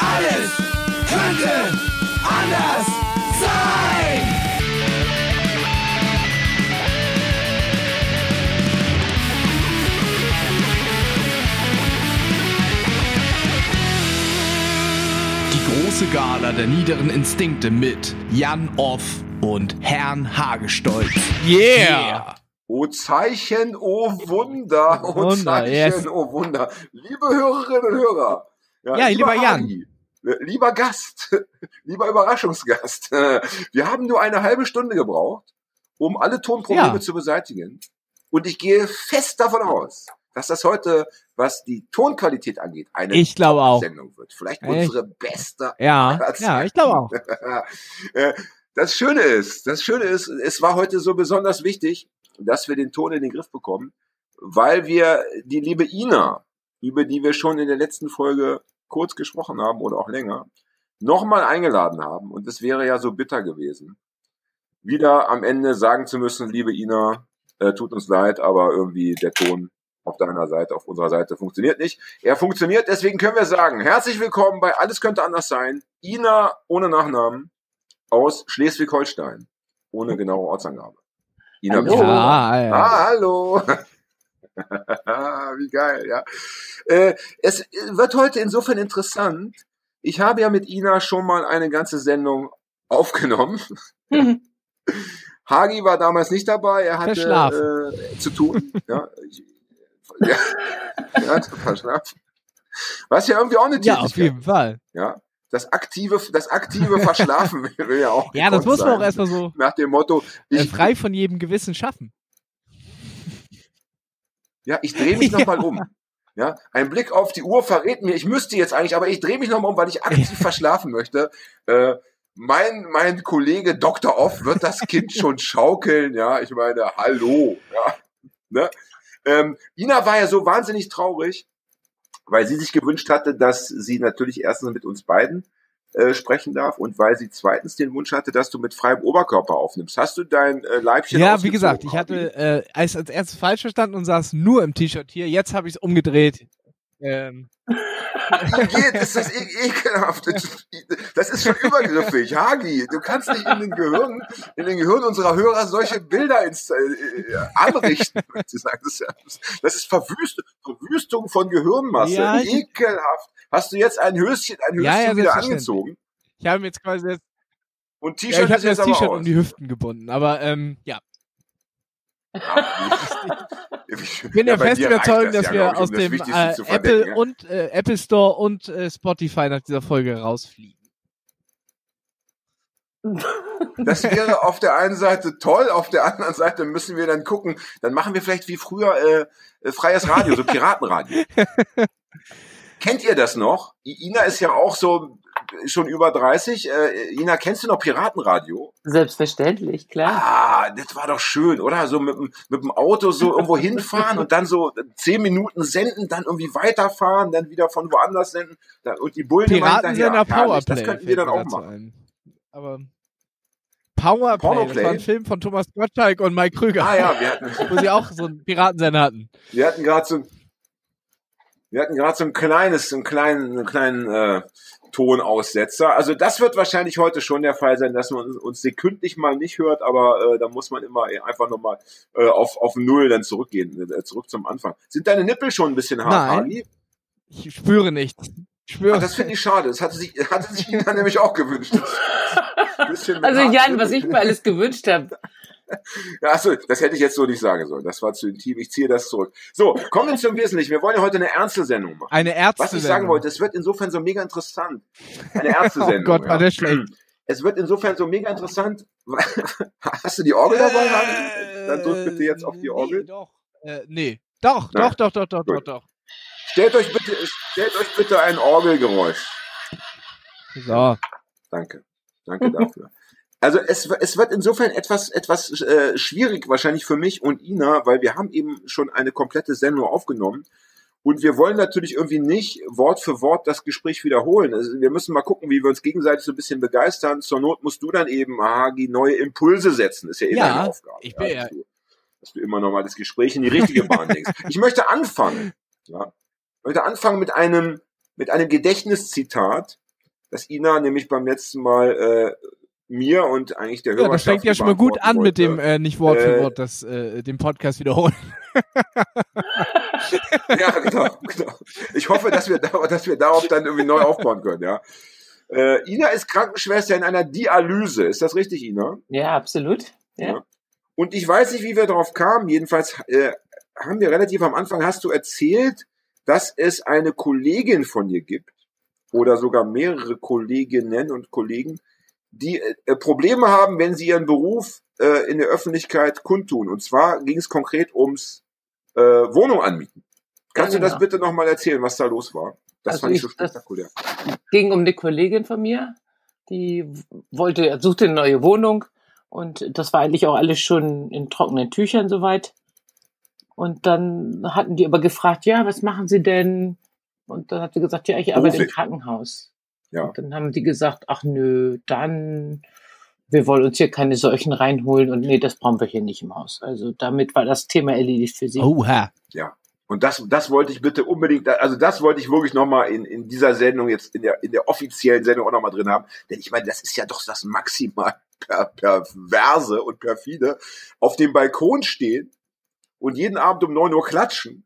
Alles könnte anders sein. Die große Gala der niederen Instinkte mit Jan Off und Herrn Hagestolz. Yeah! O Zeichen, o Wunder, o Wunder, Zeichen, yes. o Wunder. Liebe Hörerinnen und Hörer. Ja, lieber Jan. Hagi, äh, Lieber Gast, lieber Überraschungsgast. Wir haben nur eine halbe Stunde gebraucht, um alle Tonprobleme Ja. zu beseitigen. Und ich gehe fest davon aus, dass das heute, was die Tonqualität angeht, eine Ich glaube auch. Sendung wird. Vielleicht Echt? unsere beste Ja, ja, ich glaube auch. Äh, Das Schöne ist, das Schöne ist, es war heute so besonders wichtig, dass wir den Ton in den Griff bekommen, weil wir die liebe Ina, über die wir schon in der letzten Folge kurz gesprochen haben oder auch länger, nochmal eingeladen haben. Und es wäre ja so bitter gewesen, wieder am Ende sagen zu müssen, liebe Ina, äh, tut uns leid, aber irgendwie der Ton auf deiner Seite, auf unserer Seite funktioniert nicht. Er funktioniert, deswegen können wir sagen, herzlich willkommen bei Alles könnte anders sein. Ina ohne Nachnamen aus Schleswig-Holstein. Ohne genaue Ortsangabe. Ina, Hallo. Ja, ja. Ah, hallo. Wie geil, ja. Äh, es wird heute insofern interessant. Ich habe ja mit Ina schon mal eine ganze Sendung aufgenommen. Hagi war damals nicht dabei, er hatte äh, zu tun. Ja, ich, ja, er hatte verschlafen. Was ja irgendwie auch eine Ja, Tätigkeit. auf jeden Fall. Ja, das aktive, das aktive Verschlafen will ja auch. Ja, das muss man auch erstmal so Nach dem Motto, äh, ich, frei von jedem Gewissen schaffen. Ja, ich drehe mich nochmal um. Ja, ein Blick auf die Uhr verrät mir, ich müsste jetzt eigentlich, aber ich drehe mich nochmal um, weil ich aktiv verschlafen möchte. Äh, mein, mein Kollege Dr. Off wird das Kind schon schaukeln, ja, ich meine, hallo, ja, ne? Ähm, Ina war ja so wahnsinnig traurig, weil sie sich gewünscht hatte, dass sie natürlich erstens mit uns beiden äh, sprechen darf und weil sie zweitens den Wunsch hatte, dass du mit freiem Oberkörper aufnimmst. Hast du dein äh, Leibchen Ja, wie gesagt, ich hatte äh, als, als erstes falsch verstanden und saß nur im T-Shirt hier. Jetzt habe ich es umgedreht. Ähm, geht? Ist das e ekelhaft? Das ist schon übergriffig. Hagi, du kannst nicht in den Gehirn, in den Gehirn unserer Hörer solche Bilder ins, äh, äh, anrichten. Das ist, Verwüst, Verwüstung von Gehirnmasse. Ja, ekelhaft. Hast du jetzt ein Höschen, ein Höschen Ja, ja, wieder angezogen? ich habe mir jetzt quasi jetzt, Und ja, T-Shirt ich habe das T-Shirt um die Hüften gebunden. Aber ähm, ja, ich bin ja, bei fest überzeugt, das dass ja, wir um aus das dem äh, Apple ja. und äh, Apple Store und äh, Spotify nach dieser Folge rausfliegen. Das wäre auf der einen Seite toll, auf der anderen Seite müssen wir dann gucken, dann machen wir vielleicht wie früher äh, äh, freies Radio, so Piratenradio. Kennt ihr das noch? Ina ist ja auch so äh, schon über 30. Äh, Ina, kennst du noch Piratenradio? Selbstverständlich, klar. Ah, das war doch schön, oder? So mit, dem- mit dem Auto so irgendwo hinfahren und dann so zehn Minuten senden, dann irgendwie weiterfahren, dann wieder von woanders senden dann, und die Bullen Piratensender Powerplay. Das könnten wir dann auch machen. ein. Aber Powerplay, das Pornoplay? war ein Film von Thomas Gottschalk und Mike Krüger, Ah ja, wir hatten, wo sie auch so einen Piratensender hatten. Wir hatten gerade so, wir hatten gerade so ein kleines, so einen kleinen, einen kleinen äh, Tonaussetzer. Also das wird wahrscheinlich heute schon der Fall sein, dass man uns, sekündlich mal nicht hört, aber äh, da muss man immer einfach nochmal äh, auf, auf Null dann zurückgehen, äh, zurück zum Anfang. Sind deine Nippel schon ein bisschen hart, Nein. Hagi? Ich spüre nichts. Ich spüre. Ah, das finde ich schade. Das hatte sich, hatte sich Ina nämlich auch gewünscht. Ein bisschen mit Also Jan, was ich mir alles gewünscht habe. Ja, achso, das hätte ich jetzt so nicht sagen sollen. Das war zu intim. Ich ziehe das zurück. So, kommen wir zum Wesentlichen. Wir wollen ja heute eine Ärztesendung machen. eine Ärzte. Was ich sagen wollte, es wird insofern so mega interessant. Eine Ärztesendung. Oh Gott, war ja. der schlecht. Es wird insofern so mega interessant. Hast du die Orgel dabei? Hagi? Dann drück bitte jetzt auf die Orgel. Nee, doch. Äh, nee. Doch, Nein. doch, doch, doch, doch, doch, Gut. doch. Stellt euch bitte, stellt euch bitte ein Orgelgeräusch. So. Danke. Danke dafür. Also es, es wird insofern etwas, etwas äh, schwierig wahrscheinlich für mich und Ina, weil wir haben eben schon eine komplette Sendung aufgenommen. Und wir wollen natürlich irgendwie nicht Wort für Wort das Gespräch wiederholen. Also wir müssen mal gucken, wie wir uns gegenseitig so ein bisschen begeistern. Zur Not musst du dann eben, Hagi, neue Impulse setzen. Ist ja eh Ja, deine Aufgabe. ich bin ja- dass, du, dass du immer noch mal das Gespräch in die richtige Bahn lenkst. Ich möchte anfangen. Ja. Ich möchte anfangen mit einem, mit einem Gedächtniszitat dass Ina nämlich beim letzten Mal äh, mir und eigentlich der Ja, das fängt ja schon mal gut an mit dem äh, nicht Wort für Äh, Wort, das äh, den Podcast wiederholen. Ja, genau, genau. Ich hoffe, dass wir, da, dass wir darauf dann irgendwie neu aufbauen können, ja. Äh, Ina ist Krankenschwester in einer Dialyse. Ist das richtig, Ina? Ja, absolut. Ja. Ja. Und ich weiß nicht, wie wir darauf kamen. Jedenfalls äh, haben wir relativ am Anfang, hast du erzählt, dass es eine Kollegin von dir gibt oder sogar mehrere Kolleginnen und Kollegen, die äh, Probleme haben, wenn sie ihren Beruf äh, in der Öffentlichkeit kundtun. Und zwar ging es konkret ums äh, Wohnung anmieten. Kannst Ja, du das genau. bitte nochmal erzählen, was da los war? Das Also fand ich ich- so spektakulär. ging um eine Kollegin von mir, die wollte, suchte eine neue Wohnung und das war eigentlich auch alles schon in trockenen Tüchern soweit. Und dann hatten die aber gefragt, ja, was machen Sie denn? Und dann hat sie gesagt, ja, ich arbeite im Beruflich. Krankenhaus. Ja. Und dann haben die gesagt, ach nö, dann, wir wollen uns hier keine solchen reinholen und nee, das brauchen wir hier nicht im Haus. Also damit war das Thema erledigt für sie. Oha. Ja. Und das, das wollte ich bitte unbedingt, also das wollte ich wirklich nochmal in, in dieser Sendung jetzt, in der, in der offiziellen Sendung auch nochmal drin haben. Denn ich meine, das ist ja doch das maximal per, perverse und perfide. Auf dem Balkon stehen und jeden Abend um neun Uhr klatschen.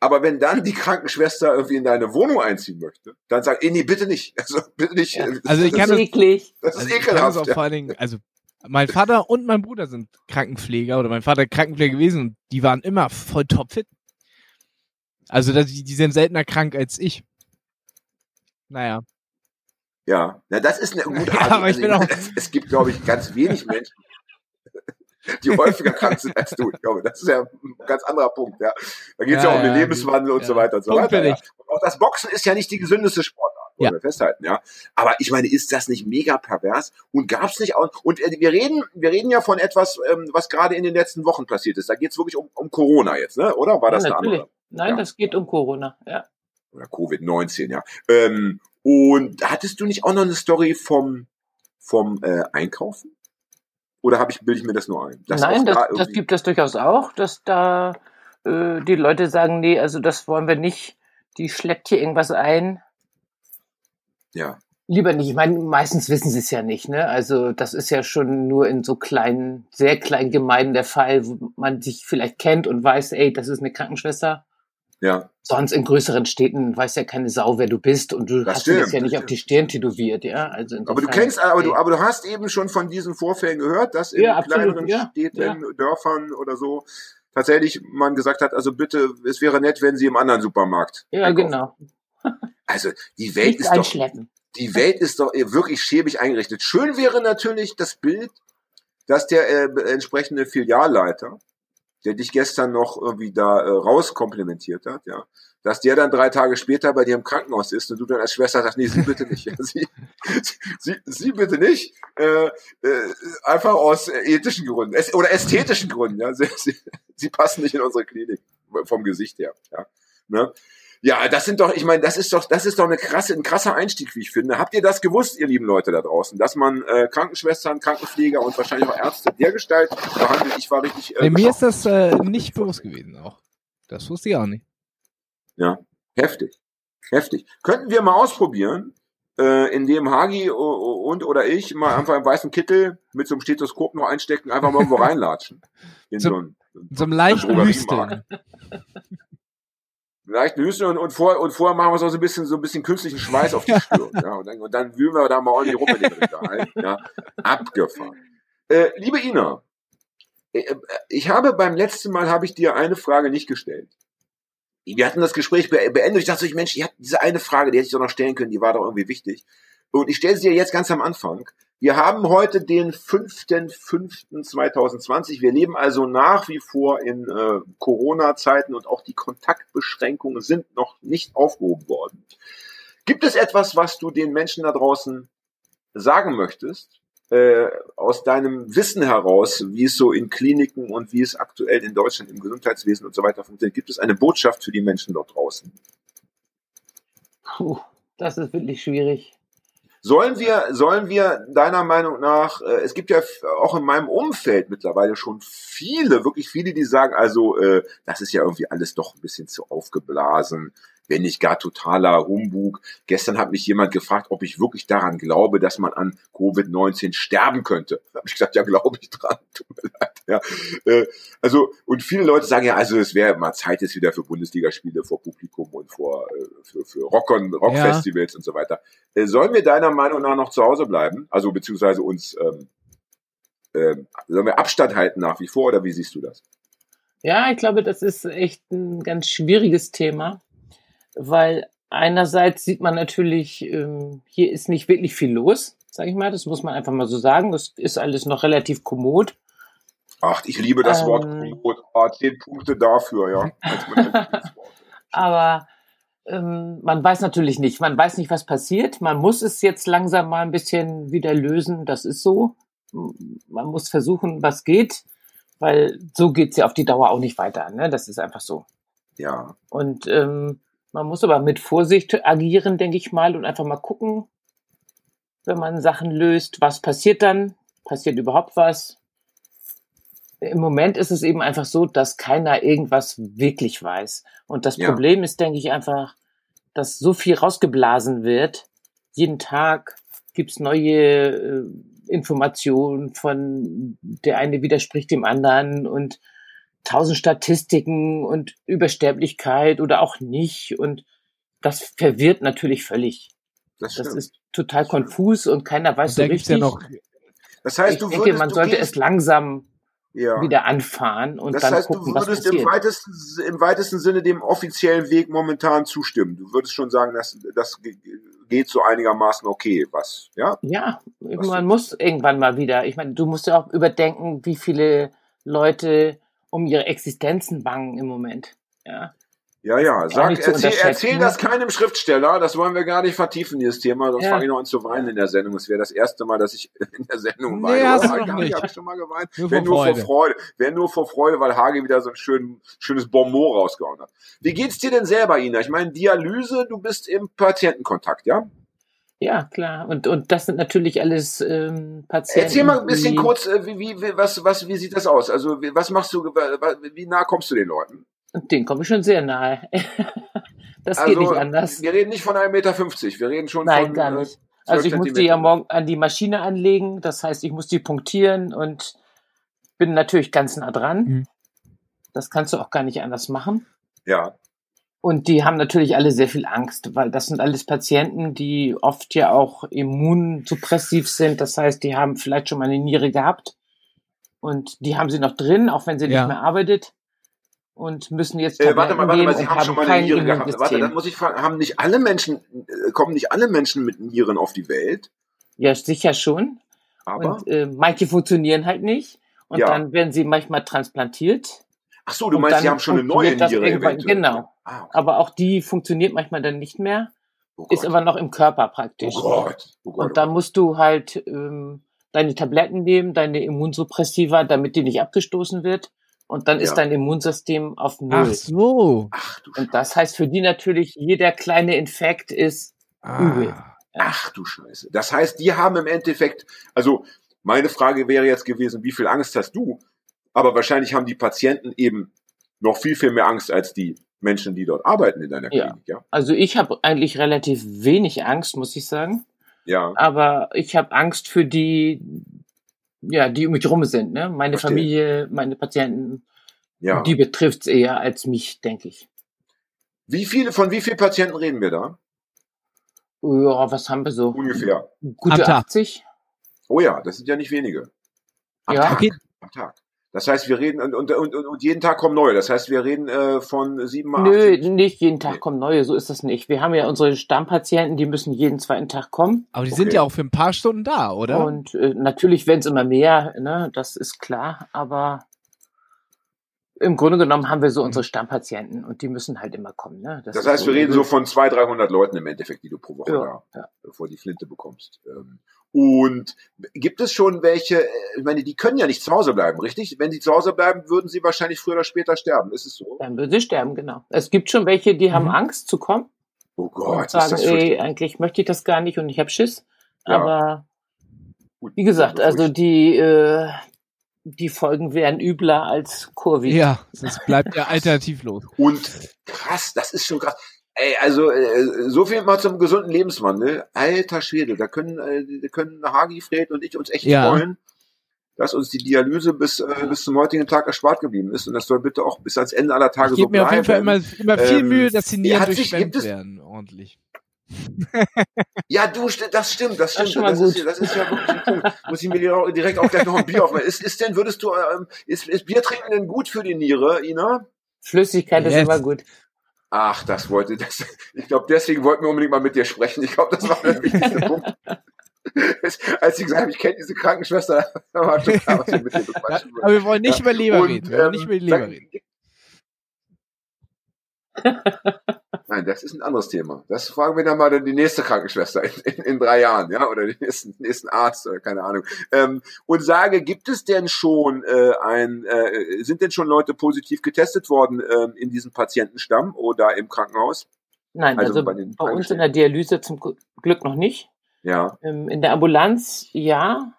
Aber wenn dann die Krankenschwester irgendwie in deine Wohnung einziehen möchte, dann sagt, eh, nee, bitte nicht. Also, bitte nicht. Ja. Also ich das, kann das ist eklig. das ist Also ich kann das ekelhaft. auch ja. vor allen Dingen, also mein Vater und mein Bruder sind Krankenpfleger oder mein Vater Krankenpfleger gewesen und die waren immer voll topfit. Also das- die, die sind seltener krank als ich. Naja. Ja, na, das ist eine gute Ja, Art. aber ich bin auch- es, es gibt, glaube ich, ganz wenig Menschen, die häufiger krank sind als du. Ich glaube, das ist ja ein ganz anderer Punkt. Ja. Da geht es ja, Ja, um den ja, Lebenswandel und so weiter und so weiter. Ja. Und auch das Boxen ist ja nicht die gesündeste Sportart, Ja. wir festhalten. Ja. Aber ich meine, ist das nicht mega pervers? Und gab es nicht auch? Und äh, wir reden, wir reden ja von etwas, ähm, was gerade in den letzten Wochen passiert ist. Da geht es wirklich um, um Corona jetzt, ne? Oder war das ja, eine natürlich. andere? Nein, das geht um Corona. Ja. oder Covid-19, ja. Ähm, und hattest du nicht auch noch eine Story vom, vom äh, Einkaufen? Oder habe ich, bilde ich mir das nur ein? Nein, das, da das gibt es durchaus auch, dass da äh, die Leute sagen, nee, also das wollen wir nicht. Die schleppt hier irgendwas ein. ja, Lieber nicht. Ich meine, meistens wissen sie es ja nicht. Ne? Also das ist ja schon nur in so kleinen, sehr kleinen Gemeinden der Fall, wo man sich vielleicht kennt und weiß, ey, das ist eine Krankenschwester. Ja, Sonst in größeren Städten weiß ja keine Sau, wer du bist und du Das hast dir das stimmt, ja nicht auf die Stirn tätowiert, ja. Also aber du kennst, aber du, aber du hast eben schon von diesen Vorfällen gehört, dass in Ja, absolut, kleineren ja, Städten, ja. Dörfern oder so tatsächlich man gesagt hat, also bitte, es wäre nett, wenn sie im anderen Supermarkt. Ja, einkaufen. genau. Also die Welt Nichts ist doch, die Welt ist doch wirklich schäbig eingerichtet. Schön wäre natürlich das Bild, dass der äh, entsprechende Filialleiter, der dich gestern noch irgendwie da äh, rauskomplimentiert hat, ja, dass der dann drei Tage später bei dir im Krankenhaus ist und du dann als Schwester sagst, nee, sie bitte nicht. Ja, sie, sie, sie bitte nicht. Äh, äh, einfach aus ethischen Gründen es, oder ästhetischen Gründen. Ja, sie, sie, sie passen nicht in unsere Klinik vom Gesicht her. Ja, ne? Ja, das sind doch, ich meine, das ist doch, das ist doch eine krasse, ein krasser Einstieg, wie ich finde. Habt ihr das gewusst, ihr lieben Leute da draußen, dass man äh, Krankenschwestern, Krankenpfleger und wahrscheinlich auch Ärzte dergestalt behandelt? Ich war richtig. Äh, Bei mir ist das äh, nicht bewusst gewesen auch. Das wusste ich auch nicht. ja heftig, heftig. Könnten wir mal ausprobieren, äh, indem Hagi und oder ich mal einfach im weißen Kittel mit so einem Stethoskop noch einstecken, einfach mal irgendwo reinlatschen. In So- so ein, So einem leichten. Hüsteln. Vielleicht Hüsten und, und, vor, und vorher machen wir so ein bisschen, so ein bisschen künstlichen Schweiß auf die Stirn. ja, und, dann, und dann wühlen wir da mal ordentlich rum in den Regal. Ja, abgefahren. Äh, liebe Ina, äh, äh, ich habe beim letzten Mal habe ich dir eine Frage nicht gestellt. Wir hatten das Gespräch be beendet. Ich dachte, so, Mensch, ich hatte diese eine Frage, die hätte ich doch noch stellen können, die war doch irgendwie wichtig. Und ich stelle sie dir jetzt ganz am Anfang. Wir haben heute den 5.5.2020. Wir leben also nach wie vor in äh, Corona-Zeiten und auch die Kontaktbeschränkungen sind noch nicht aufgehoben worden. Gibt es etwas, was du den Menschen da draußen sagen möchtest, äh, aus deinem Wissen heraus, wie es so in Kliniken und wie es aktuell in Deutschland im Gesundheitswesen und so weiter funktioniert? Gibt es eine Botschaft für die Menschen dort draußen? Puh, das ist wirklich schwierig. Sollen wir, sollen wir deiner Meinung nach, äh, es gibt ja auch in meinem Umfeld mittlerweile schon viele, wirklich viele, die sagen, also äh, das ist ja irgendwie alles doch ein bisschen zu aufgeblasen. wenn nicht gar totaler Humbug. Gestern hat mich jemand gefragt, ob ich wirklich daran glaube, dass man an Covid-19 sterben könnte. Da habe ich gesagt, ja, glaube ich dran. Tut mir leid. Ja, äh, also und viele Leute sagen ja, also es wäre mal Zeit jetzt wieder für Bundesligaspiele vor Publikum und vor äh, für, für Rock Rockfestivals ja. und so weiter. Äh, sollen wir deiner Meinung nach noch zu Hause bleiben? Also beziehungsweise uns ähm, äh, sollen wir Abstand halten nach wie vor oder wie siehst du das? Ja, ich glaube, das ist echt ein ganz schwieriges Thema, weil einerseits sieht man natürlich, ähm, hier ist nicht wirklich viel los, sage ich mal. Das muss man einfach mal so sagen. Das ist alles noch relativ kommod. Ach, ich liebe das ähm, Wort kommod. Oh, zehn Punkte dafür, ja. Aber ähm, man weiß natürlich nicht. Man weiß nicht, was passiert. Man muss es jetzt langsam mal ein bisschen wieder lösen. Das ist so. Man muss versuchen, was geht weil so geht's ja auf die Dauer auch nicht weiter. Ne? Das ist einfach so. Ja. Und ähm, man muss aber mit Vorsicht agieren, denke ich mal, und einfach mal gucken, wenn man Sachen löst, was passiert dann? Passiert überhaupt was? Im Moment ist es eben einfach so, dass keiner irgendwas wirklich weiß. Und das ja. Problem ist, denke ich, einfach, dass so viel rausgeblasen wird. Jeden Tag gibt's neue äh, Informationen von der eine widerspricht dem anderen und tausend Statistiken und Übersterblichkeit oder auch nicht und das verwirrt natürlich völlig. Das, das ist total konfus und keiner weiß und so richtig. Ja noch, das heißt, ich du denke, man sollte es langsam ja. wieder anfahren und das dann heißt, gucken, du würdest im weitesten, im weitesten Sinne dem offiziellen Weg momentan zustimmen. Du würdest schon sagen, dass das geht so einigermaßen okay, was, ja? Ja, was man muss irgendwann mal wieder. Ich meine, du musst ja auch überdenken, wie viele Leute um ihre Existenzen bangen im Moment. Ja. Ja, ja, sag, erzähl, erzähl das keinem Schriftsteller, das wollen wir gar nicht vertiefen, dieses Thema, sonst ja. fange ich noch an zu weinen in der Sendung. Es wäre das erste Mal, dass ich in der Sendung weine. Nee, hast du nicht. Hab ich schon mal geweint. Nur Wenn nur vor Freude. Wäre nur vor Freude, weil Hage wieder so ein schön, schönes Bonbon rausgehauen hat. Wie geht's dir denn selber, Ina? Ich meine, Dialyse, du bist im Patientenkontakt, ja? Ja, klar. Und, und das sind natürlich alles ähm, Patienten. Erzähl mal ein bisschen kurz, äh, wie, wie, was, was, wie sieht das aus? Also, was machst du, wie nah kommst du den Leuten? Und den komme ich schon sehr nahe. das also, geht nicht anders. Wir reden nicht von 1,50 Meter, wir reden schon Nein, von. gar äh, nicht. Also ich muss die ja morgen an die Maschine anlegen, das heißt, ich muss die punktieren und bin natürlich ganz nah dran. Mhm. Das kannst du auch gar nicht anders machen. Ja. Und die haben natürlich alle sehr viel Angst, weil das sind alles Patienten, die oft ja auch immunsuppressiv sind. Das heißt, die haben vielleicht schon mal eine Niere gehabt und die haben sie noch drin, auch wenn sie ja. nicht mehr arbeitet und müssen jetzt äh, warte mal, warte mal, Sie haben, haben schon mal eine Niere gehabt. Warte, dann muss ich fragen, haben nicht alle Menschen, äh, kommen nicht alle Menschen mit Nieren auf die Welt? Ja, sicher schon. Aber? Und äh, manche funktionieren halt nicht. Und ja. dann werden sie manchmal transplantiert. Ach so, du meinst, sie haben schon eine neue Niere Genau. Ah, okay. Aber auch die funktioniert manchmal dann nicht mehr. Oh ist aber noch im Körper praktisch. Oh Gott. Oh Gott und dann musst du halt ähm, deine Tabletten nehmen, deine Immunsuppressiva, damit die nicht abgestoßen wird und dann ja. ist dein Immunsystem auf Null. Ach so. Ach, du und das heißt für die natürlich, jeder kleine Infekt ist ah. übel. Ach du Scheiße. Das heißt, die haben im Endeffekt, also meine Frage wäre jetzt gewesen, wie viel Angst hast du? Aber wahrscheinlich haben die Patienten eben noch viel, viel mehr Angst als die Menschen, die dort arbeiten in deiner Klinik, ja? ja? Also ich habe eigentlich relativ wenig Angst, muss ich sagen. Ja. Aber ich habe Angst für die, ja, die um mich rum sind, ne? Meine Verstehe. Familie, meine Patienten. Ja. Die betrifft's eher als mich, denke ich. Wie viele, von wie vielen Patienten reden wir da? Ja, was haben wir so? Ungefähr. Gute 80. Oh ja, das sind ja nicht wenige. Am ja. Tag. Okay. Am Tag. Das heißt, wir reden und, und, und, und jeden Tag kommen neue. Das heißt, wir reden äh, von sieben mal. Nö, nicht jeden Tag nee. kommen neue. So ist das nicht. Wir haben ja unsere Stammpatienten, die müssen jeden zweiten Tag kommen. Aber die okay. sind ja auch für ein paar Stunden da, oder? Und äh, natürlich werden es immer mehr. Ne, das ist klar. Aber im Grunde genommen haben wir so unsere Stammpatienten und die müssen halt immer kommen. Ne? Das, das heißt, so wir reden so von 200, 300 Leuten im Endeffekt, die du pro Woche ja, da, ja. bevor die Flinte bekommst. Ähm, und gibt es schon welche, äh, ich meine, die können ja nicht zu Hause bleiben, richtig? Wenn sie zu Hause bleiben, würden sie wahrscheinlich früher oder später sterben. Ist es so? Dann würden sie sterben, genau. Es gibt schon welche, die mhm. haben Angst zu kommen. Oh Gott, und sagen, ey, eigentlich möchte ich das gar nicht und ich habe Schiss. Ja. Aber Gut, wie gesagt, also die, äh, die Folgen wären übler als Covid. Ja, das bleibt ja alternativlos. Und krass, das ist schon krass Ey, also äh, so viel mal zum gesunden Lebenswandel. Alter Schwede, da können, äh, da können Hagi, Fred und ich uns echt Ja. freuen, dass uns die Dialyse bis, äh, bis zum heutigen Tag erspart geblieben ist. Und das soll bitte auch bis ans Ende aller Tage Ich so gebe mir auf jeden Fall bleiben. immer, immer viel Ähm, Mühe, dass die Nieren sich- durchschwemmt werden, ordentlich. Ja, du, das stimmt, das Das stimmt. ist Das, gut. ist, das ist ja wirklich ein Punkt. Muss ich mir direkt- auch gleich noch ein Bier aufmachen. Ist, ist denn, würdest du, ähm, ist, ist Bier trinken denn gut für die Niere, Ina? Flüssigkeit ist Yes. immer gut. Ach, das wollte, das, ich glaube, deswegen wollten wir unbedingt mal mit dir sprechen. Ich glaube, das war der wichtigste Punkt. Als sie gesagt haben, ich kenne diese Krankenschwester, da war schon klar, was wir mit dir bequatschen Aber wir wollen nicht Ja, über Leber und, reden. Wir wollen ähm, nicht über die Leber dann- reden. Nein, das ist ein anderes Thema. Das fragen wir dann mal die nächste Krankenschwester in, in, in drei Jahren, ja, oder den nächsten, nächsten Arzt oder keine Ahnung. Ähm, und sage, gibt es denn schon äh, ein, äh, sind denn schon Leute positiv getestet worden ähm, in diesem Patientenstamm oder im Krankenhaus? Nein, Also also, bei bei, uns in der Dialyse zum Glück noch nicht. Ja, Ähm, In der Ambulanz ja.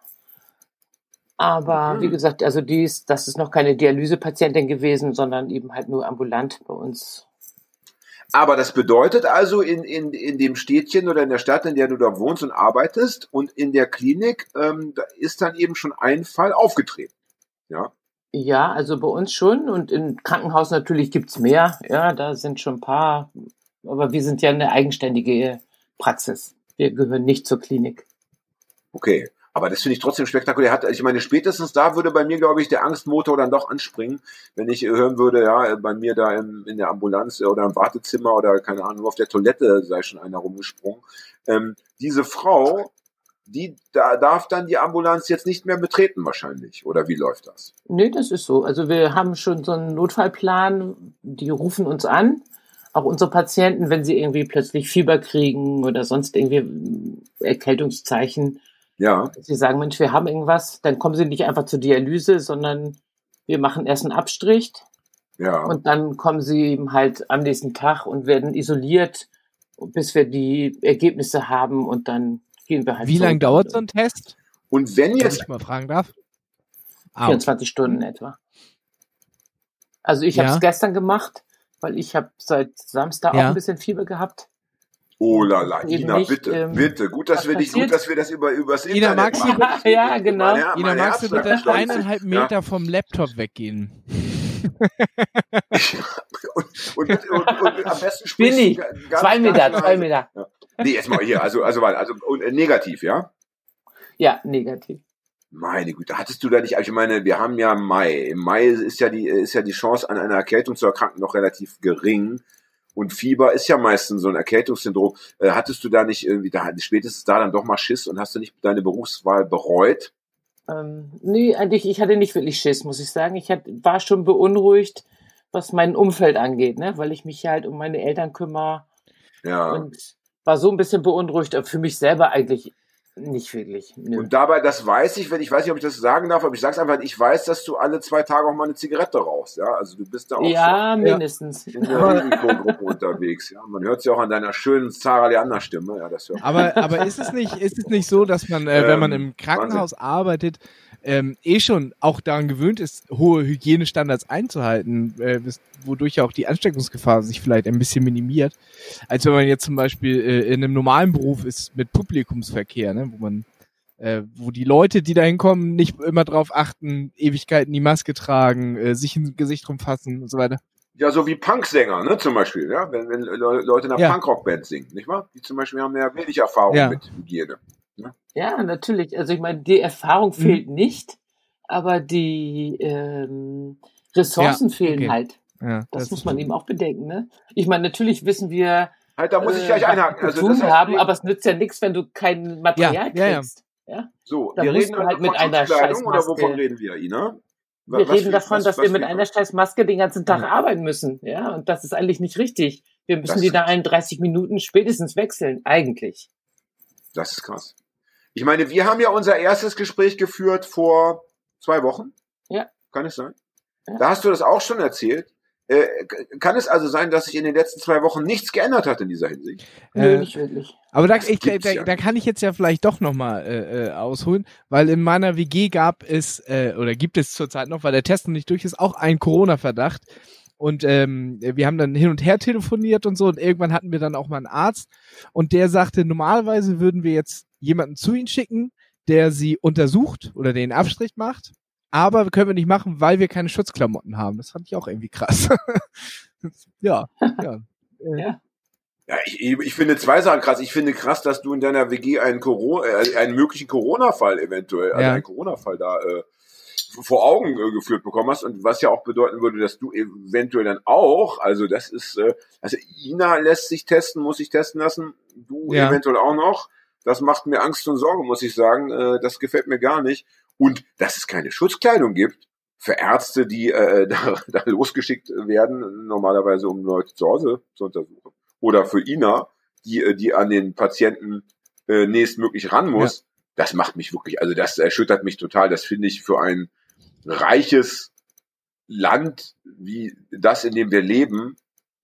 Aber Mhm. wie gesagt, also die ist, das ist noch keine Dialysepatientin gewesen, sondern eben halt nur ambulant bei uns. Aber das bedeutet also, in, in, in dem Städtchen oder in der Stadt, in der du da wohnst und arbeitest und in der Klinik, ähm, da ist dann eben schon ein Fall aufgetreten. Ja. Ja, also bei uns schon und im Krankenhaus natürlich gibt's mehr. Ja, da sind schon ein paar. Aber wir sind ja eine eigenständige Praxis. Wir gehören nicht zur Klinik. Okay. Aber das finde ich trotzdem spektakulär. Hat, ich meine, spätestens da würde bei mir, glaube ich, der Angstmotor dann doch anspringen, wenn ich äh, hören würde, ja, bei mir da im, in der Ambulanz oder im Wartezimmer oder keine Ahnung, auf der Toilette sei schon einer rumgesprungen. Ähm, diese Frau, die da darf dann die Ambulanz jetzt nicht mehr betreten wahrscheinlich. Oder wie läuft das? Nee, das ist so. Also wir haben schon so einen Notfallplan. Die rufen uns an. Auch unsere Patienten, wenn sie irgendwie plötzlich Fieber kriegen oder sonst irgendwie mm, Erkältungszeichen, Ja, Sie sagen, Mensch, wir haben irgendwas, dann kommen Sie nicht einfach zur Dialyse, sondern wir machen erst einen Abstrich ja. und dann kommen Sie eben halt am nächsten Tag und werden isoliert, bis wir die Ergebnisse haben und dann gehen wir halt Wie zurück. lange dauert so ein Test? Und wenn Wenn jetzt ich mal fragen darf. Ah, 24 Stunden etwa. Also ich habe Ja. es gestern gemacht, weil ich habe seit Samstag Ja. auch ein bisschen Fieber gehabt. Oh la la, Ina, nicht, bitte, ähm, bitte. Gut, dass wir dich, gut, dass wir das über übers Ina, Internet magst du machen. bitte- Ja, genau. Mein Her- Ina, mein magst du bitte eineinhalb Meter vom Laptop weggehen? und, und, und, und, am besten Bin ich. du Zwei Meter, ganz zwei. Meter. Nee, jetzt mal hier, also, also, warte, also und, äh, negativ, ja? Ja, negativ. Meine Güte, hattest du da nicht, also ich meine, wir haben ja Mai. Im Mai ist ja die, ist ja die Chance an einer Erkältung zu erkranken noch relativ gering. Und Fieber ist ja meistens so ein Erkältungssyndrom. Äh, hattest du da nicht irgendwie, da spätestens da dann doch mal Schiss und hast du nicht deine Berufswahl bereut? Ähm, nee, eigentlich, ich hatte nicht wirklich Schiss, muss ich sagen. Ich hat, war schon beunruhigt, was mein Umfeld angeht, ne? weil ich mich halt um meine Eltern kümmere Ja. und war so ein bisschen beunruhigt, aber für mich selber eigentlich nicht wirklich. Nö. Und dabei, das weiß ich, wenn ich weiß nicht, ob ich das sagen darf, aber ich sag's einfach, ich weiß, dass du alle zwei Tage auch mal eine Zigarette rauchst, ja. Also du bist da auch ja, mindestens. schon in der Risikogruppe unterwegs, ja. Man hört ja auch an deiner schönen Zara Leander Stimme, ja, das hört Aber, aber ist es nicht, ist es nicht so, dass man, äh, wenn man Ähm, im Krankenhaus arbeitet, ähm, eh schon auch daran gewöhnt ist, hohe Hygienestandards einzuhalten, äh, wodurch ja auch die Ansteckungsgefahr sich vielleicht ein bisschen minimiert, als wenn man jetzt zum Beispiel äh, in einem normalen Beruf ist mit Publikumsverkehr, ne, wo man äh, wo die Leute, die da hinkommen, nicht immer drauf achten, Ewigkeiten die Maske tragen, äh, sich ins Gesicht rumfassen und so weiter. Ja, so wie Punksänger, ne, zum Beispiel, ja. Wenn, wenn Le- Leute in einer Ja. Punkrockband singen, nicht wahr? Die zum Beispiel haben ja wenig Erfahrung Ja. mit Hygiene. Ja, natürlich. Also ich meine, die Erfahrung fehlt nicht, aber die ähm, Ressourcen Ja, fehlen okay. halt. Ja, Das, muss man eben auch bedenken. Ne? Ich meine, natürlich wissen wir, Halt, da muss ich äh, gleich was einhaken. Also das heißt, haben, aber es nützt ja nichts, wenn du kein Material Ja, ja, ja. kriegst. Ja, so, da wir reden du halt mit einer Schutzkleidung oder Scheißmaske- wovon reden wir, Ina? Wir Was reden für- davon, was- dass was wir mit einer scheiß Maske den ganzen Tag Ja. arbeiten müssen. Ja, und das ist eigentlich nicht richtig. Wir müssen Das- die da allen 30 Minuten spätestens wechseln, eigentlich. Das ist krass. Ich meine, wir haben ja unser erstes Gespräch geführt vor zwei Wochen. Ja. Kann es sein? Ja. Da hast du das auch schon erzählt. Äh, kann es also sein, dass sich in den letzten zwei Wochen nichts geändert hat in dieser Hinsicht? Nö, Äh, nicht wirklich. Aber da, ich, da, da, ja da kann ich jetzt ja vielleicht doch nochmal äh, äh, ausholen, weil in meiner WG gab es, äh, oder gibt es zurzeit noch, weil der Test noch nicht durch ist, auch einen Corona-Verdacht. Und ähm, wir haben dann hin und her telefoniert und so und irgendwann hatten wir dann auch mal einen Arzt und der sagte, normalerweise würden wir jetzt jemanden zu ihm schicken, der sie untersucht oder den Abstrich macht, aber können wir nicht machen, weil wir keine Schutzklamotten haben. Das fand ich auch irgendwie krass. ja, ja. Äh, Ja. Ja, ich, ich finde zwei Sachen krass. Ich finde krass, dass du in deiner WG einen, Corona, äh, einen möglichen Corona-Fall eventuell, also Ja. einen Corona-Fall da äh, vor Augen äh, geführt bekommen hast und was ja auch bedeuten würde, dass du eventuell dann auch, also das ist, äh, also Ina lässt sich testen, muss sich testen lassen, du Ja. eventuell auch noch. Das macht mir Angst und Sorge, muss ich sagen. Äh, das gefällt mir gar nicht. Und dass es keine Schutzkleidung gibt für Ärzte, die äh, da, da losgeschickt werden, normalerweise um Leute zu Hause zu untersuchen. Oder für Ina, die, äh, die an den Patienten äh, nächstmöglich ran muss. Das macht mich wirklich, also das erschüttert mich total. Das finde ich für ein reiches Land wie das, in dem wir leben,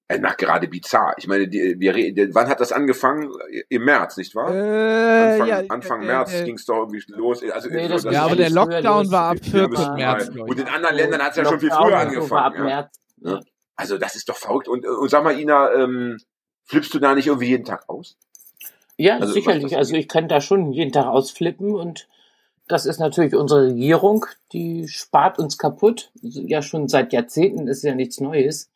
äh, nach gerade bizarr. Ich meine, die, wir, wann hat das angefangen? Im März, nicht wahr? Äh, Anfang, ja, Anfang äh, März äh, ging es doch irgendwie los. Also Nee, so, das dass- ja, aber der Lockdown war ab Ja, 14 bis März, Und in anderen Ländern hat es ja schon viel früher angefangen. Ja. März. Ja. Also das ist doch verrückt. Und, und sag mal, Ina, ähm, flippst du da nicht irgendwie jeden Tag aus? Ja, Also, sicherlich. das Also ich kann da schon jeden Tag ausflippen und das ist natürlich unsere Regierung, die spart uns kaputt. Ja, schon seit Jahrzehnten ist ja nichts Neues.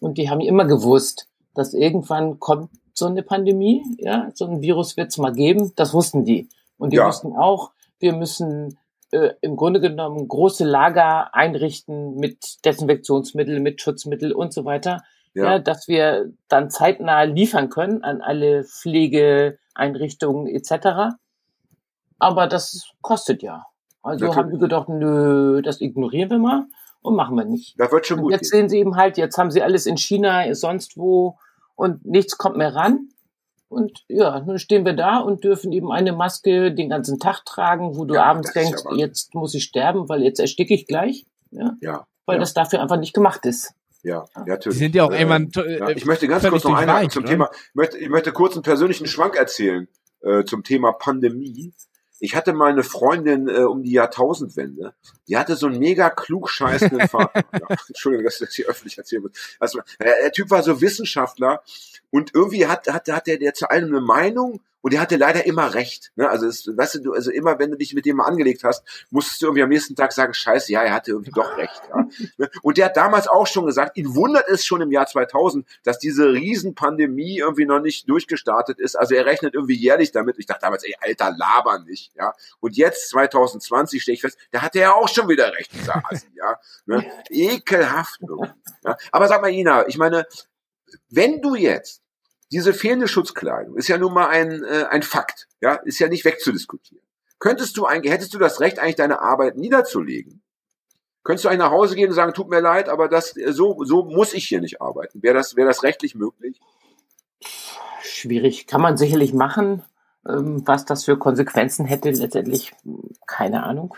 Und die haben immer gewusst, dass irgendwann kommt so eine Pandemie, ja, so ein Virus wird es mal geben. Das wussten die. Und die Ja. wussten auch, wir müssen äh, im Grunde genommen große Lager einrichten mit Desinfektionsmittel, mit Schutzmittel und so weiter ja. dass wir dann zeitnah liefern können an alle Pflegeeinrichtungen etc. Aber das kostet ja. Also Natürlich. haben wir gedacht, nö, das ignorieren wir mal und machen wir nicht. Das wird schon Und gut jetzt gehen. sehen sie eben halt, jetzt haben sie alles in China, sonst wo und nichts kommt mehr ran. Und ja, nun stehen wir da und dürfen eben eine Maske den ganzen Tag tragen, wo du Ja, abends ja denkst, Wahnsinn. jetzt muss ich sterben, weil jetzt ersticke ich gleich. Ja, Ja, weil ja, das dafür einfach nicht gemacht ist. ja, ja, Die natürlich. sind ja auch Äh, irgendwann Ja, äh, ich möchte ganz kurz noch einhaken zum ne? Thema, ich möchte, ich möchte kurz einen persönlichen Schwank erzählen äh, zum Thema Pandemie. Ich hatte mal eine Freundin äh, um die Jahrtausendwende, die hatte so einen mega klugscheißenden Vater. ja, Entschuldigung, dass ich das hier öffentlich erzählen muss. Also, der, der Typ war so Wissenschaftler und irgendwie hat, hat, hat der, der zu allem eine Meinung und der hatte leider immer recht. Ne? Also, es, weißt du, also immer, wenn du dich mit dem mal angelegt hast, musstest du irgendwie am nächsten Tag sagen, scheiße, ja, er hatte irgendwie doch recht. Ja? Ne? Und der hat damals auch schon gesagt, ihn wundert es schon im Jahr 2000, dass diese Riesenpandemie irgendwie noch nicht durchgestartet ist. Also er rechnet irgendwie jährlich damit. Ich dachte damals, ey, alter, laber nicht. Ja? Und jetzt, 2020, stehe ich fest, da hatte er auch schon wieder recht, dieser Assi, ja. Ne? Ekelhaft. Ja? Aber sag mal, Ina, ich meine, wenn du jetzt diese fehlende Schutzkleidung ist ja nun mal ein, äh, ein Fakt, ja, ist ja nicht wegzudiskutieren. Könntest du eigentlich, hättest du das Recht, eigentlich deine Arbeit niederzulegen? Könntest du eigentlich nach Hause gehen und sagen, tut mir leid, aber das, äh, so, so muss ich hier nicht arbeiten? Wäre das, wäre das rechtlich möglich? Schwierig. Kann man sicherlich machen. Ähm, was das für Konsequenzen hätte, letztendlich keine Ahnung.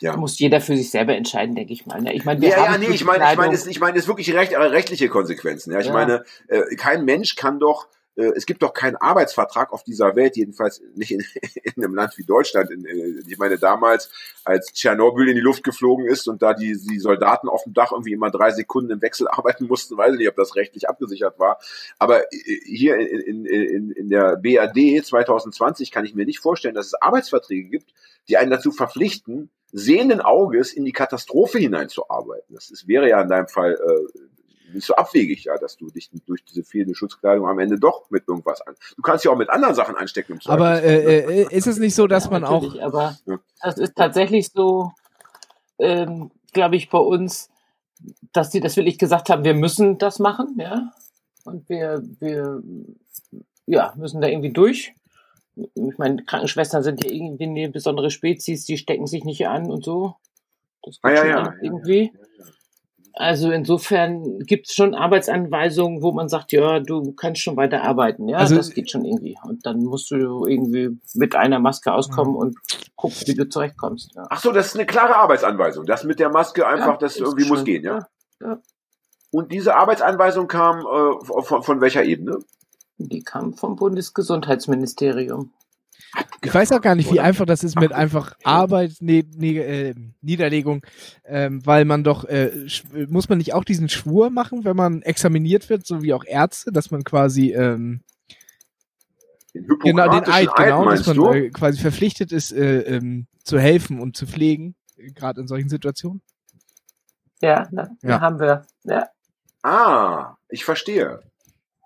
Ja. Muss jeder für sich selber entscheiden, denke ich mal. ne? Ich meine, wir Ja, ja, haben nee, ich meine, ich meine, es, ich meine, es wirklich recht, äh, rechtliche Konsequenzen. Ja, ich Ja. meine, äh, kein Mensch kann doch, es gibt doch keinen Arbeitsvertrag auf dieser Welt, jedenfalls nicht in, in einem Land wie Deutschland. In, äh, ich meine, damals, als Tschernobyl in die Luft geflogen ist und da die, die Soldaten auf dem Dach irgendwie immer drei Sekunden im Wechsel arbeiten mussten, weiß ich nicht, ob das rechtlich abgesichert war. Aber äh, hier in, in, in, in der BAD 2020 kann ich mir nicht vorstellen, dass es Arbeitsverträge gibt, die einen dazu verpflichten, sehenden Auges in die Katastrophe hineinzuarbeiten. Das ist, wäre ja in deinem Fall äh, nicht so abwegig, ja, dass du dich durch diese fehlende Schutzkleidung am Ende doch mit irgendwas an. Du kannst ja auch mit anderen Sachen anstecken. Im Aber ne? äh, äh, ist es nicht so, dass Ja, man auch Aber Ja. das ist tatsächlich so, ähm, glaube ich, bei uns, dass die das wirklich gesagt haben, wir müssen das machen, ja. Und wir, wir ja, müssen da irgendwie durch. Ich meine, Krankenschwestern sind ja irgendwie eine besondere Spezies, die stecken sich nicht an und so. Das Ah, geht ja, schon ja, irgendwie. ja, ja. Also insofern gibt es schon Arbeitsanweisungen, wo man sagt, ja, du kannst schon weiter arbeiten, ja, Also- das geht schon irgendwie. Und dann musst du irgendwie mit einer Maske auskommen und gucken, wie du zurechtkommst. Ja. Ach so, das ist eine klare Arbeitsanweisung. Das mit der Maske einfach, Ja, das irgendwie muss schon- gehen, ja? ja. Und diese Arbeitsanweisung kam äh, von, von welcher Ebene? Die kam vom Bundesgesundheitsministerium. Ich weiß auch gar nicht, wie einfach das ist mit einfach Arbeit, ne, ne, äh, Niederlegung, ähm, weil man doch, äh, muss man nicht auch diesen Schwur machen, wenn man examiniert wird, so wie auch Ärzte, dass man quasi, ähm, Den genau, den Eid, genau, dass man äh, quasi verpflichtet ist, äh, ähm, zu helfen und zu pflegen, gerade in solchen Situationen. Ja, na, Ja. haben wir. Ja. Ah, ich verstehe.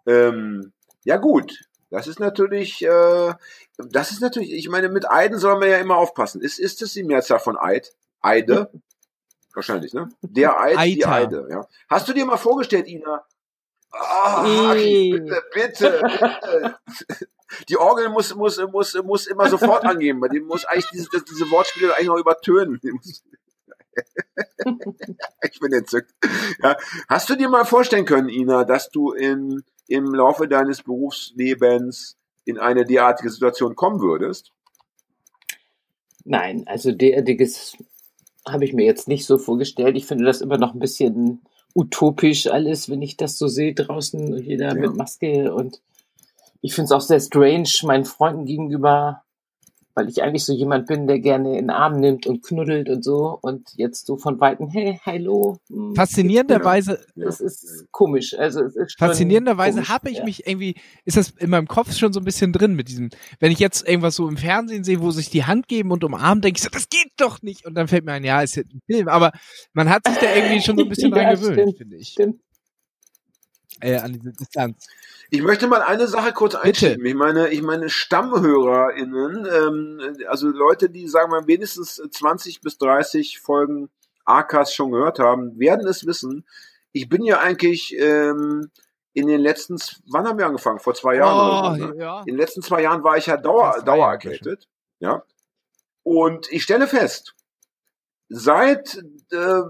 Ähm, ja gut, das ist natürlich, äh, das ist natürlich, ich meine, mit Eiden soll man ja immer aufpassen. Ist, ist es die Mehrzahl von Eid? Eide? Wahrscheinlich, ne? Der Eid, die Eiter. Eide, ja. Hast du dir mal vorgestellt, Ina? Ah, Eh. bitte, bitte, bitte. Die Orgel muss, muss, muss, muss immer sofort angeben. Bei dem muss eigentlich diese, diese Wortspiele eigentlich noch übertönen. Die ich bin entzückt. Ja. Hast du dir mal vorstellen können, Ina, dass du in, im Laufe deines Berufslebens in eine derartige Situation kommen würdest? Nein, also derartiges habe ich mir jetzt nicht so vorgestellt. Ich finde das immer noch ein bisschen utopisch alles, wenn ich das so sehe draußen jeder Ja. mit Maske und ich finde es auch sehr strange meinen Freunden gegenüber, weil ich eigentlich so jemand bin, der gerne in den Arm nimmt und knuddelt und so und jetzt so von Weitem, hey, hallo. hm, Faszinierenderweise, Es ist komisch. Also es ist faszinierenderweise habe ich ja. mich irgendwie, ist das in meinem Kopf schon so ein bisschen drin mit diesem, wenn ich jetzt irgendwas so im Fernsehen sehe, wo sich die Hand geben und umarmen, denke ich so, das geht doch nicht. Und dann fällt mir ein, ja, ist ja ein Film, aber man hat sich da irgendwie schon so ein bisschen Ja, dran gewöhnt, finde ich. Stimmt. Äh, an diese Distanz. Ich möchte mal eine Sache kurz einschieben. Ich meine, ich meine StammhörerInnen, ähm, also Leute, die sagen wir mal mindestens 20 bis 30 Folgen AKs schon gehört haben, werden es wissen. Ich bin ja eigentlich ähm, in den letzten, wann haben wir angefangen? Vor zwei Jahren oder so. Ne? Oh, ja. In den letzten zwei Jahren war ich ja Dauer, dauererkältet. Ja. Und ich stelle fest, seit äh,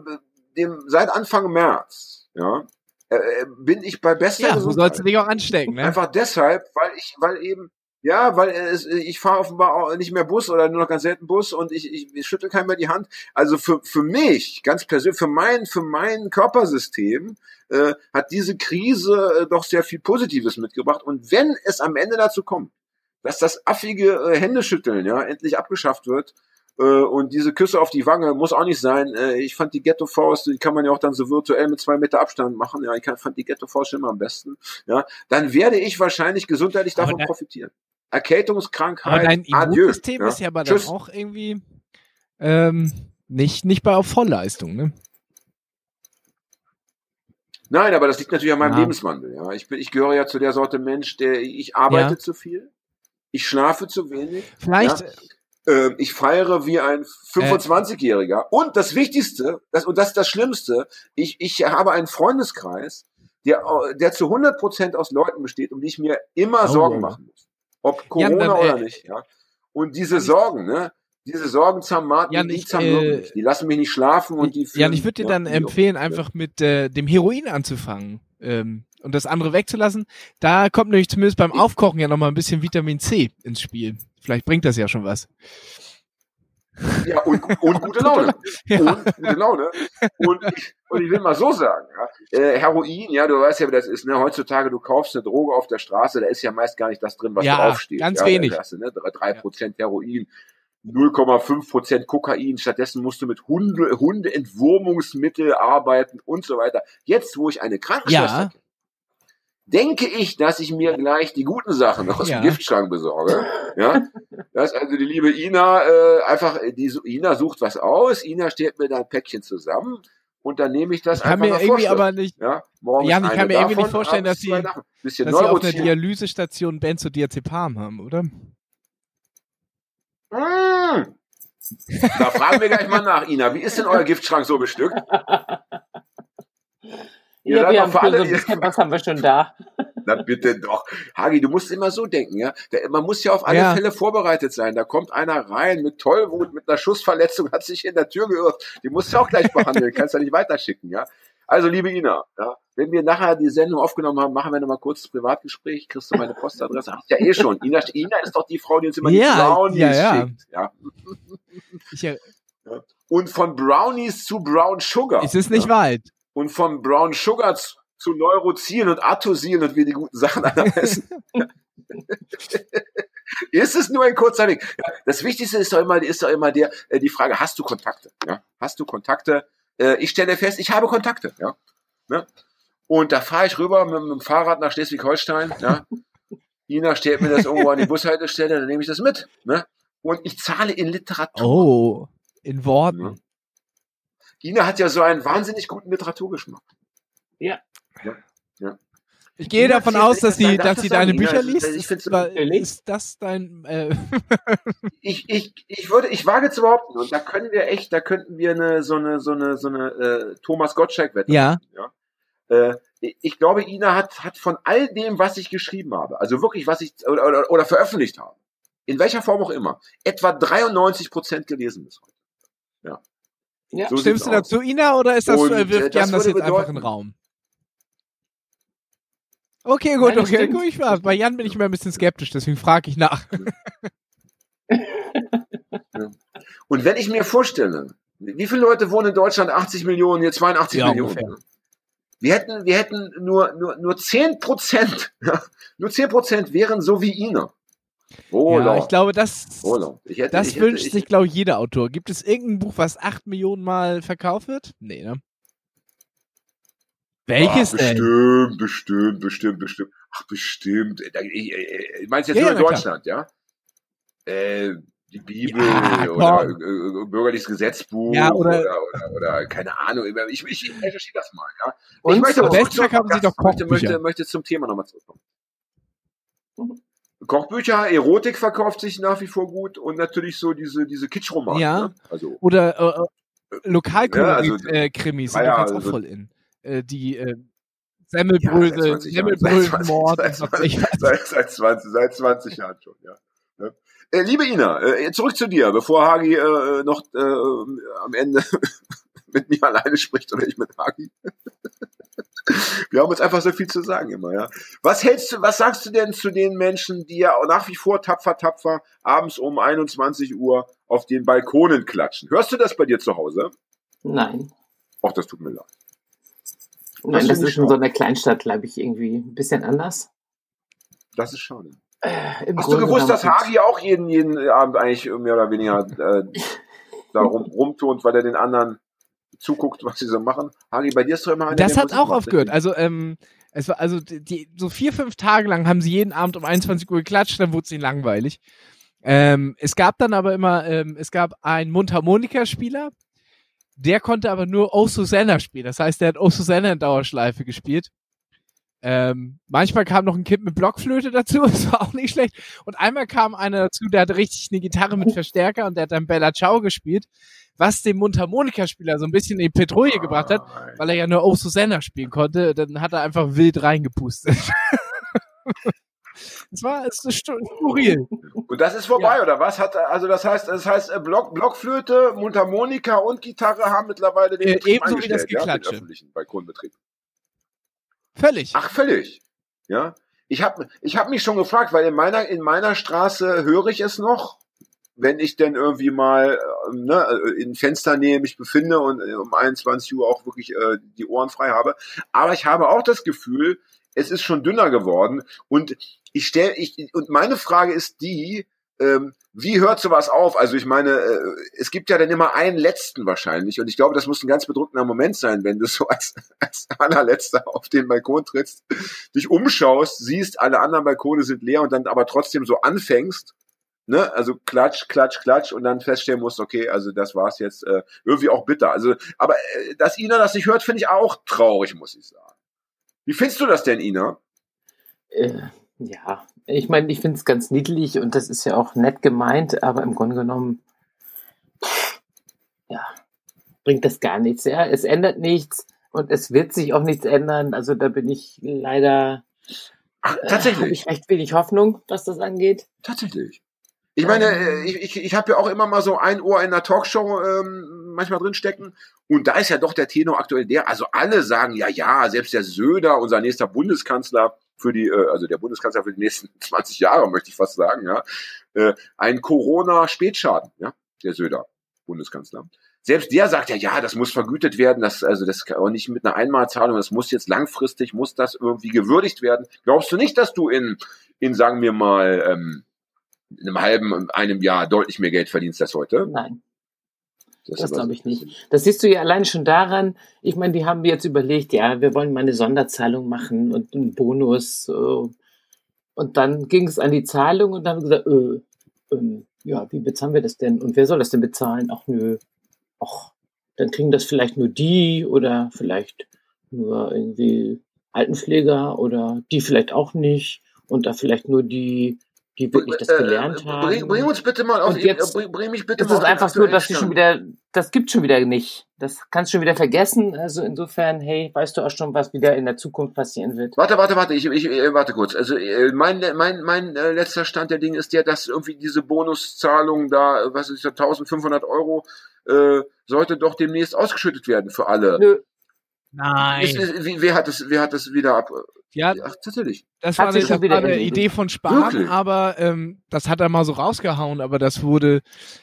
dem, seit Anfang März, ja, äh, äh, bin ich bei bester Ja, Gesundheit. sollst du dich auch anstecken, ne? Einfach deshalb, weil ich, weil eben, ja, weil es, ich fahre offenbar auch nicht mehr Bus oder nur noch ganz selten Bus und ich, ich, ich schüttel keinem mehr die Hand. Also für, für mich, ganz persönlich, für mein, für mein Körpersystem äh, hat diese Krise äh, doch sehr viel Positives mitgebracht. Und wenn es am Ende dazu kommt, dass das affige äh, Händeschütteln ja endlich abgeschafft wird, und diese Küsse auf die Wange muss auch nicht sein. Äh, ich fand die Ghetto Faust, die kann man ja auch dann so virtuell mit zwei Meter Abstand machen. Ja, ich fand die Ghetto Faust schon immer am besten. Ja, dann werde ich wahrscheinlich gesundheitlich Aber davon da- profitieren. Aber Erkältungskrankheit, dein adieu. Immunsystem ja. ist ja aber Tschüss. dann auch irgendwie ähm, nicht, nicht bei auf Vollleistung, ne? Nein, aber das liegt natürlich an meinem Ja. Lebenswandel. Ja, ich bin, ich gehöre ja zu der Sorte Mensch, der ich arbeite Ja. zu viel, ich schlafe zu wenig, Vielleicht. Äh, ich feiere wie ein 25-Jähriger. Und das Wichtigste, das, und das ist das Schlimmste, ich, ich habe einen Freundeskreis, der, der zu 100 Prozent aus Leuten besteht, um die ich mir immer Oh. Sorgen machen muss. Ob Corona dann, äh, oder nicht. Ja. Und diese Sorgen, ne? Diese Sorgen zermarten Jan, die zermürben äh, mich. Die lassen mich nicht schlafen und die Jan, führen- ich würde dir ja, dann empfehlen, einfach mit äh, dem Heroin anzufangen ähm, und das andere wegzulassen. Da kommt nämlich zumindest beim Aufkochen ja nochmal ein bisschen Vitamin C ins Spiel. Vielleicht bringt das ja schon was. Ja, und, und gute Laune. Ja. Und gute Laune. Und ich, und ich will mal so sagen, ja, äh, Heroin, ja, du weißt ja, wie das ist, ne? Heutzutage, du kaufst eine Droge auf der Straße, da ist ja meist gar nicht das drin, was Ja, draufsteht. ganz ja, wenig. Da hast du, ne? Drei Prozent Heroin. 0,5 Prozent Kokain, stattdessen musst du mit Hunde, Hundeentwurmungsmittel arbeiten und so weiter. Jetzt, wo ich eine Krankenschwester Ja. kenne, denke ich, dass ich mir gleich die guten Sachen aus Ja. dem Giftschrank besorge. Ja, dass also die liebe Ina äh, einfach, die Ina sucht was aus, Ina stellt mir da ein Päckchen zusammen und dann nehme ich das Ich kann einfach mir irgendwie Vorschrift. aber nicht, ja, morgens Jan, ich kann mir irgendwie davon, nicht vorstellen, dass sie- dass sie auf einer. Dialysestation Benzodiazepam haben, oder? Mmh. Da fragen wir gleich mal nach, Ina. Wie ist denn euer Giftschrank so bestückt? Ihr Ja, seid wir doch haben für alle- so ein bisschen was haben wir schon da. Na bitte doch. Hagi, du musst immer so denken, ja. Der, man muss ja auf alle Ja. Fälle vorbereitet sein. Da kommt einer rein mit Tollwut, mit einer Schussverletzung, hat sich in der Tür geirrt. Die musst du auch gleich behandeln, kannst ja nicht weiterschicken, ja. Also, liebe Ina, ja, wenn wir nachher die Sendung aufgenommen haben, machen wir nochmal kurz das Privatgespräch, kriegst du meine Postadresse. Hast ja eh schon. Ina, Ina ist doch die Frau, die uns immer Ja, die Brownies ja, ja. schickt. Ja. Ich, äh, Und von Brownies zu Brown Sugar. es ist nicht ja. weit. Und von Brown Sugar zu, zu Neurozin und Atosil und wie die guten Sachen alle heißen. ist es nur ein kurzer Weg? Ja, das Wichtigste ist doch immer, ist doch immer der, äh, die Frage, hast du Kontakte? Ja? Hast du Kontakte? Äh, ich stelle fest, ich habe Kontakte. Ja? Ne? Und da fahre ich rüber mit, mit dem Fahrrad nach Schleswig-Holstein. Ja? Ina stellt mir das irgendwo an die Bushaltestelle, dann nehme ich das mit. Ne? Und ich zahle in Literatur. Oh, in Worten. Ja. Ina hat ja so einen wahnsinnig guten Literaturgeschmack. Ja. Ja. ja. Ich gehe Ina davon aus, dass sie, dass das sie deine Ina, Bücher liest. ich find's- Ist, ist das dein? Äh, Ich, ich, ich würde, ich wage zu behaupten, und da können wir echt, da könnten wir eine, so eine, so eine, so eine äh, Thomas Gottschalk-Wette ja. Ja. Äh, ich glaube, Ina hat, hat von all dem, was ich geschrieben habe, also wirklich, was ich oder, oder, oder veröffentlicht habe, in welcher Form auch immer, etwa 93 Prozent gelesen bis heute. Ja. So Stimmst du aus. dazu, Ina, oder ist das Und, äh, äh, wirft das Jan das würde jetzt einfach in bedeuten- den Raum? Okay, gut, Nein, das okay, guck ich mal. Bei Jan bin ich immer ein bisschen skeptisch, deswegen frage ich nach. Und wenn ich mir vorstelle, wie viele Leute wohnen in Deutschland? 80 Millionen, hier 82 Ja, Millionen. ungefähr. Wir hätten, wir hätten nur, nur, nur 10 Prozent, nur 10 Prozent wären so wie Ina. Oh, ja, ich glaube, das, oh, ich hätte, das ich hätte, wünscht ich, sich, glaube ich, jeder Autor. Gibt es irgendein Buch, was 8 Millionen Mal verkauft wird? Nee, ne? Welches Ach, denn? bestimmt, bestimmt, bestimmt, bestimmt. Ach, bestimmt. Ich, ich, ich meinst jetzt Ja, nur ja, in Deutschland, ja? Äh, die Bibel Ja, oder äh, äh, bürgerliches Gesetzbuch Ja, oder- oder, oder, oder, keine Ahnung. Ich, ich, ich recherchiere das mal, ja. Und ich möchte zum verkaufen sie Podcast. doch möchte, Kochbücher. möchte, möchte zum Thema nochmal zurückkommen. Mhm. Kochbücher, Erotik verkauft sich nach wie vor gut und natürlich so diese, diese Kitschromane. Ja. Ne? Also, Oder äh, äh, Lokalkolorit Ja, also- äh, Krimis sind ja, auch also- voll in. Äh, die äh, Ja, Semmelbrösel, seit 20 Jahren. Semmelbröselmord Seit und 20 was weiß ich was. seit, seit, 20, seit 20 Jahren schon, ja. Äh, liebe Ina, äh, zurück zu dir, bevor Hagi äh, noch äh, am Ende mit mir alleine spricht oder ich mit Hagi. Wir haben uns einfach so viel zu sagen immer, ja. Was hältst du, was sagst du denn zu den Menschen, die ja auch nach wie vor tapfer, tapfer abends um 21 Uhr auf den Balkonen klatschen? Hörst du das bei dir zu Hause? Nein. Ach, das tut mir leid. Nein, das ich ist in so einer Kleinstadt, glaube ich, irgendwie ein bisschen anders. Das ist schade. Äh, im Hast du Grunde gewusst, dass Hagi auch jeden, jeden Abend eigentlich mehr oder weniger äh, da rum, rumturnt, weil er den anderen zuguckt, was sie so machen? Hagi, bei dir ist doch immer einer, Das hat Musik auch macht, aufgehört. richtig? Also, ähm, es war, also die, so vier, fünf Tage lang haben sie jeden Abend um 21 Uhr geklatscht, dann wurde es ihnen langweilig. Ähm, es gab dann aber immer, ähm, es gab einen Mundharmonika-Spieler, der konnte aber nur O Susanna spielen. Das heißt, der hat O Susanna in Dauerschleife gespielt. Ähm, manchmal kam noch ein Kind mit Blockflöte dazu, das war auch nicht schlecht. Und einmal kam einer dazu, der hatte richtig eine Gitarre mit Verstärker und der hat dann Bella Ciao gespielt, was dem Mundharmonika-Spieler so ein bisschen in die Petrouille gebracht hat, weil er ja nur O Susanna spielen konnte, dann hat er einfach wild reingepustet. Es war es ist skurril. Und das ist vorbei, oder was? Hat, also das heißt, das heißt, äh, Block, Blockflöte, Mundharmonika und Gitarre haben mittlerweile den Äh, Betrieb ebenso wie das eingestellt, ja, den Geklatsche. Völlig. Ach, völlig. Ja. Ich habe ich hab mich schon gefragt, weil in meiner, in meiner Straße höre ich es noch, wenn ich denn irgendwie mal äh, ne, in Fensternähe mich befinde und äh, um 21 Uhr auch wirklich äh, die Ohren frei habe. Aber ich habe auch das Gefühl, es ist schon dünner geworden. Und ich stelle, ich, und meine Frage ist die, ähm, wie hört sowas auf? Also ich meine, äh, es gibt ja dann immer einen letzten wahrscheinlich. Und ich glaube, das muss ein ganz bedrückender Moment sein, wenn du so als, als allerletzter auf den Balkon trittst, dich umschaust, siehst, alle anderen Balkone sind leer und dann aber trotzdem so anfängst. Ne? Also klatsch, klatsch, klatsch und dann feststellen musst, okay, also das war's jetzt äh, irgendwie auch bitter. Also, aber äh, dass Ina das nicht hört, finde ich auch traurig, muss ich sagen. Wie findest du das denn, Ina? Äh, ja, ich meine, ich finde es ganz niedlich und das ist ja auch nett gemeint, aber im Grunde genommen, ja, bringt das gar nichts. Ja, es ändert nichts und es wird sich auch nichts ändern. Also da bin ich leider, Ach, äh, habe tatsächlich. ich recht wenig Hoffnung, was das angeht. Tatsächlich. Ich meine, äh, ich, ich, ich habe ja auch immer mal so ein Ohr in der Talkshow ähm, manchmal drinstecken. Und da ist ja doch der Tenor aktuell der, also alle sagen, ja, ja, selbst der Söder, unser nächster Bundeskanzler für die, äh, also der Bundeskanzler für die nächsten 20 Jahre, möchte ich fast sagen, ja, äh, ein Corona-Spätschaden, ja, der Söder, Bundeskanzler. Selbst der sagt ja, ja, das muss vergütet werden, das, also das kann auch nicht mit einer Einmalzahlung, das muss jetzt langfristig, muss das irgendwie gewürdigt werden. Glaubst du nicht, dass du in, in sagen wir mal, ähm, in einem halben, einem Jahr deutlich mehr Geld verdienst als heute. Nein. Das, Das glaube ich nicht. Das siehst du ja allein schon daran, ich meine, die haben jetzt überlegt, ja, wir wollen mal eine Sonderzahlung machen und einen Bonus. äh, Und dann ging es an die Zahlung und dann haben wir gesagt, äh, ähm, ja, wie bezahlen wir das denn? Und wer soll das denn bezahlen? Ach nö, ach, dann kriegen das vielleicht nur die oder vielleicht nur irgendwie Altenpfleger oder die vielleicht auch nicht und da vielleicht nur die, die wirklich das Äh, gelernt äh, haben. Bring, bring uns bitte mal auf, Und jetzt- bring, bring mich bitte Das mal ist auf den einfach so, aktuellen dass sie schon wieder, das gibt schon wieder nicht. Das kannst du schon wieder vergessen. Also insofern, hey, weißt du auch schon, was wieder in der Zukunft passieren wird. Warte, warte, warte, ich, ich äh, warte kurz. Also äh, mein mein mein äh, letzter Stand der Dinge ist der, dass irgendwie diese Bonuszahlung da, äh, was ist das, 1500 Euro äh, sollte doch demnächst ausgeschüttet werden für alle. Nö, Nein. Ist, ist, wie, wer hat das wer hat das wieder ab? Ja, Ach, tatsächlich. das Hat war, das wieder war eine. Idee von Spahn, Wirklich? aber ähm, das hat er mal so rausgehauen, aber das wurde,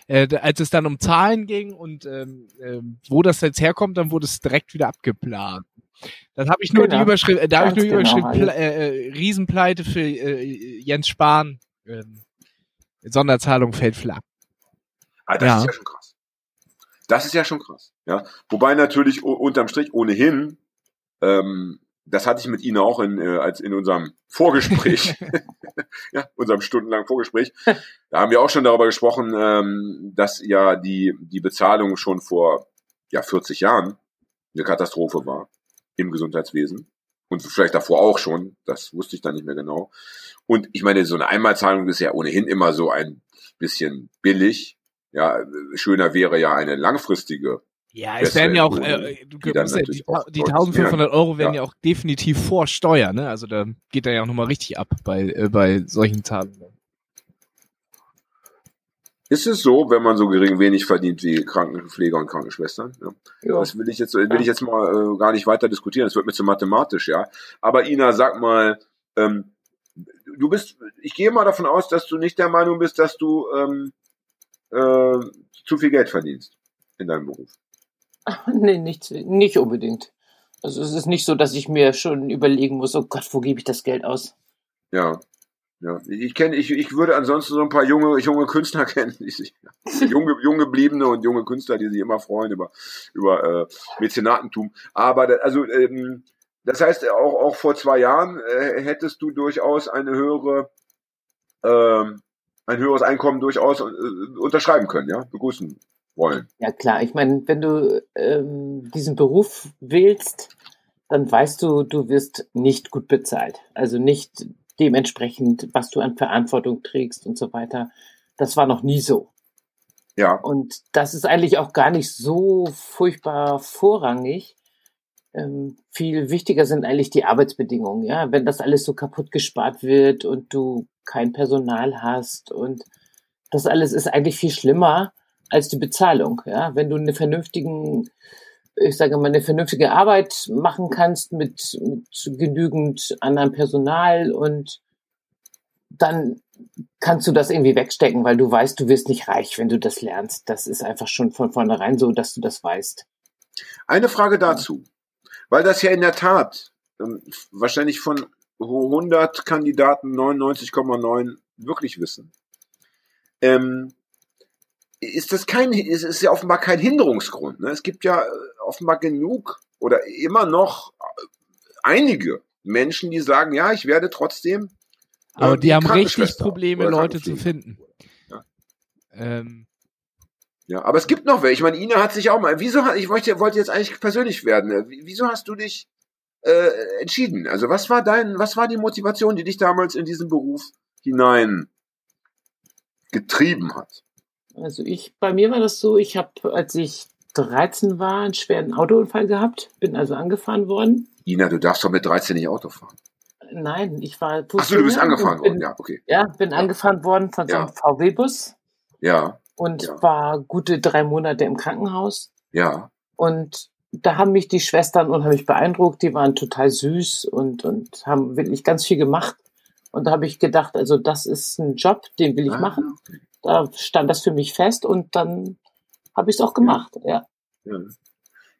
äh, als es dann um Zahlen ging und ähm, ähm, wo das jetzt herkommt, dann wurde es direkt wieder abgeplant. Dann habe ich nur Genau. die Überschrift, äh, da habe ich nur die genau, Überschrift Pla äh, äh, Riesenpleite für äh, Jens Spahn. Ähm, Sonderzahlung fällt flach. Ah, das Ja. ist ja schon krass. Das ist ja schon krass. Ja, wobei natürlich unterm Strich ohnehin, ähm, das hatte ich mit Ihnen auch in, äh, als in unserem Vorgespräch, ja, unserem stundenlangen Vorgespräch. Da haben wir auch schon darüber gesprochen, ähm, dass ja die die Bezahlung schon vor ja 40 Jahren eine Katastrophe war im Gesundheitswesen und vielleicht davor auch schon. Das wusste ich dann nicht mehr genau. Und ich meine, so eine Einmalzahlung ist ja ohnehin immer so ein bisschen billig. Ja, schöner wäre ja eine langfristige. Ja, es werden ja auch, äh, du die musst ja, die, die deutlich 1500 Euro werden ja. Ja. auch definitiv vor Steuer, ne? Also da geht er ja auch nochmal richtig ab bei, äh, bei solchen Zahlungen. Ist es so, wenn man so gering wenig verdient wie Krankenpfleger und Krankenschwestern? Ja. ja. Das will ich jetzt, will ich jetzt mal äh, gar nicht weiter diskutieren. Das wird mir zu mathematisch, ja. Aber Ina, sag mal, ähm, du bist, ich gehe mal davon aus, dass du nicht der Meinung bist, dass du ähm, äh, zu viel Geld verdienst in deinem Beruf. Nee, nicht, nicht unbedingt. Also es ist nicht so, dass ich mir schon überlegen muss, oh Gott, wo gebe ich das Geld aus? Ja. Ja, ich kenne, ich, ich würde ansonsten so ein paar junge, junge Künstler kennen, junge, junge Bliebene und junge Künstler, die sich immer freuen über, über äh, Mäzenatentum. Aber also ähm, das heißt, auch, auch vor zwei Jahren äh, hättest du durchaus eine höhere, ähm, ein höheres Einkommen durchaus äh, unterschreiben können, ja, begrüßen wollen. Ja klar, ich meine, wenn du ähm, diesen Beruf wählst, dann weißt du, du wirst nicht gut bezahlt. Also nicht dementsprechend, was du an Verantwortung trägst und so weiter. Das war noch nie so. Ja, Und das ist eigentlich auch gar nicht so furchtbar vorrangig. Ähm, viel wichtiger sind eigentlich die Arbeitsbedingungen. Ja, wenn das alles so kaputt gespart wird und du kein Personal hast und das alles ist eigentlich viel schlimmer als die Bezahlung. Ja, wenn du eine vernünftigen, ich sage mal, eine vernünftige Arbeit machen kannst mit, mit genügend anderem Personal und dann kannst du das irgendwie wegstecken, weil du weißt, du wirst nicht reich, wenn du das lernst. Das ist einfach schon von vornherein so, dass du das weißt. Eine Frage dazu, weil das ja in der Tat ähm, wahrscheinlich von 100 Kandidaten 99,9 wirklich wissen. Ähm, ist das kein, ist, ist ja offenbar kein Hinderungsgrund. Ne? Es gibt ja äh, offenbar genug oder immer noch äh, einige Menschen, die sagen, ja, ich werde trotzdem. Aber äh, die haben richtig Probleme, Leute zu finden. Ja. Ähm, Ja, aber es gibt noch welche. Ich meine, Ina hat sich auch mal. Wieso ich wollte, wollte jetzt eigentlich persönlich werden. Wie- Wieso hast du dich äh, entschieden? Also was war dein, was war die Motivation, die dich damals in diesen Beruf hinein getrieben hat? Also ich, bei mir war das so, ich habe, als ich 13 war, einen schweren Autounfall gehabt, bin also angefahren worden. Ina, du darfst doch mit 13 nicht Auto fahren. Nein, ich war Ach so, du bist angefahren bin, worden. Ja, okay. Ja, bin angefahren worden von so Ja. einem VW-Bus Ja, und Ja. war gute drei Monate im Krankenhaus. ja. Und da haben mich die Schwestern unheimlich beeindruckt. Die waren total süß und, und haben wirklich ganz viel gemacht. Und da habe ich gedacht, also das ist ein Job, den will ich Ah, machen. okay. Da stand das für mich fest und dann habe ich es auch gemacht. Ja. Ja.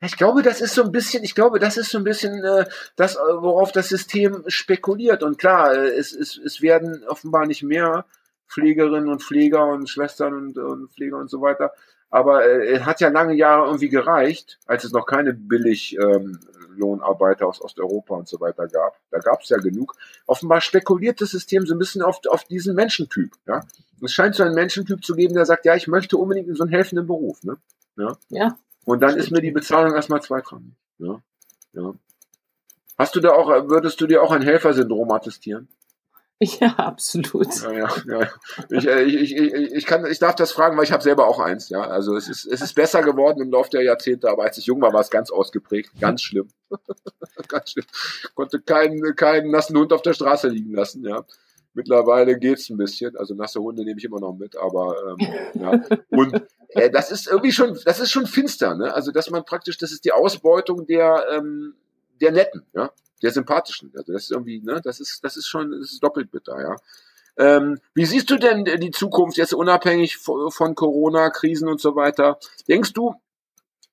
Ich glaube, das ist so ein bisschen, ich glaube, das ist so ein bisschen äh, das, äh, worauf das System spekuliert. Und klar, äh, es, es, es werden offenbar nicht mehr Pflegerinnen und Pfleger und Schwestern und, und Pfleger und so weiter. Aber äh, es hat ja lange Jahre irgendwie gereicht, als es noch keine billig ähm, Lohnarbeiter aus Osteuropa und so weiter gab. Da gab es ja genug. Offenbar spekuliert das System so ein bisschen auf, auf diesen Menschentyp. Ja? Es scheint so einen Menschentyp zu geben, der sagt, ja, ich möchte unbedingt in so einen helfenden Beruf. Ne? Ja. Ja. Und dann ist mir die Bezahlung erstmal zweitrangig. Ja. Ja. Hast du da auch, würdest du dir auch ein Helfersyndrom attestieren? Ja, absolut. Ja, ja, ja. Ich, äh, ich, ich, ich, ich, kann, ich darf das fragen, weil ich habe selber auch eins. Ja, also es ist, es ist besser geworden im Laufe der Jahrzehnte, aber als ich jung war, war es ganz ausgeprägt, ganz schlimm, ganz schlimm. Konnte keinen, keinen nassen Hund auf der Straße liegen lassen. Ja, mittlerweile geht's ein bisschen. Also nasse Hunde nehme ich immer noch mit, aber ähm, ja. Und äh, das ist irgendwie schon, das ist schon finster. Ne? Also dass man praktisch, das ist die Ausbeutung der ähm, der Netten. Ja, der sympathischen. Also das ist irgendwie, ne, das ist, das ist schon, das ist doppelt bitter, ja. Ähm, wie siehst du denn die Zukunft jetzt unabhängig von Corona, Krisen und so weiter? Denkst du,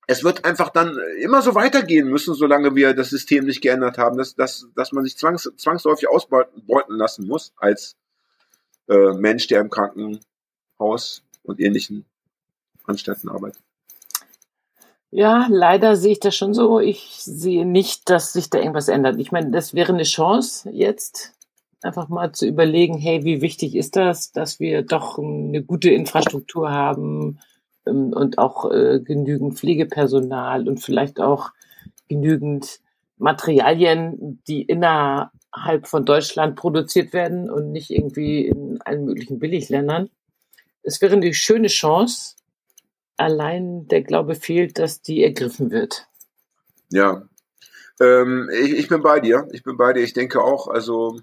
es wird einfach dann immer so weitergehen müssen, solange wir das System nicht geändert haben, dass, dass, dass man sich zwangs, zwangsläufig ausbeuten lassen muss als äh, Mensch, der im Krankenhaus und ähnlichen Anstalten arbeitet? Ja, leider sehe ich das schon so. Ich sehe nicht, dass sich da irgendwas ändert. Ich meine, das wäre eine Chance jetzt, einfach mal zu überlegen, hey, wie wichtig ist das, dass wir doch eine gute Infrastruktur haben ähm, und auch äh, genügend Pflegepersonal und vielleicht auch genügend Materialien, die innerhalb von Deutschland produziert werden und nicht irgendwie in allen möglichen Billigländern. Es wäre eine schöne Chance, allein der Glaube fehlt, dass die ergriffen wird. Ja, ähm, ich, ich bin bei dir. Ich bin bei dir. Ich denke auch, also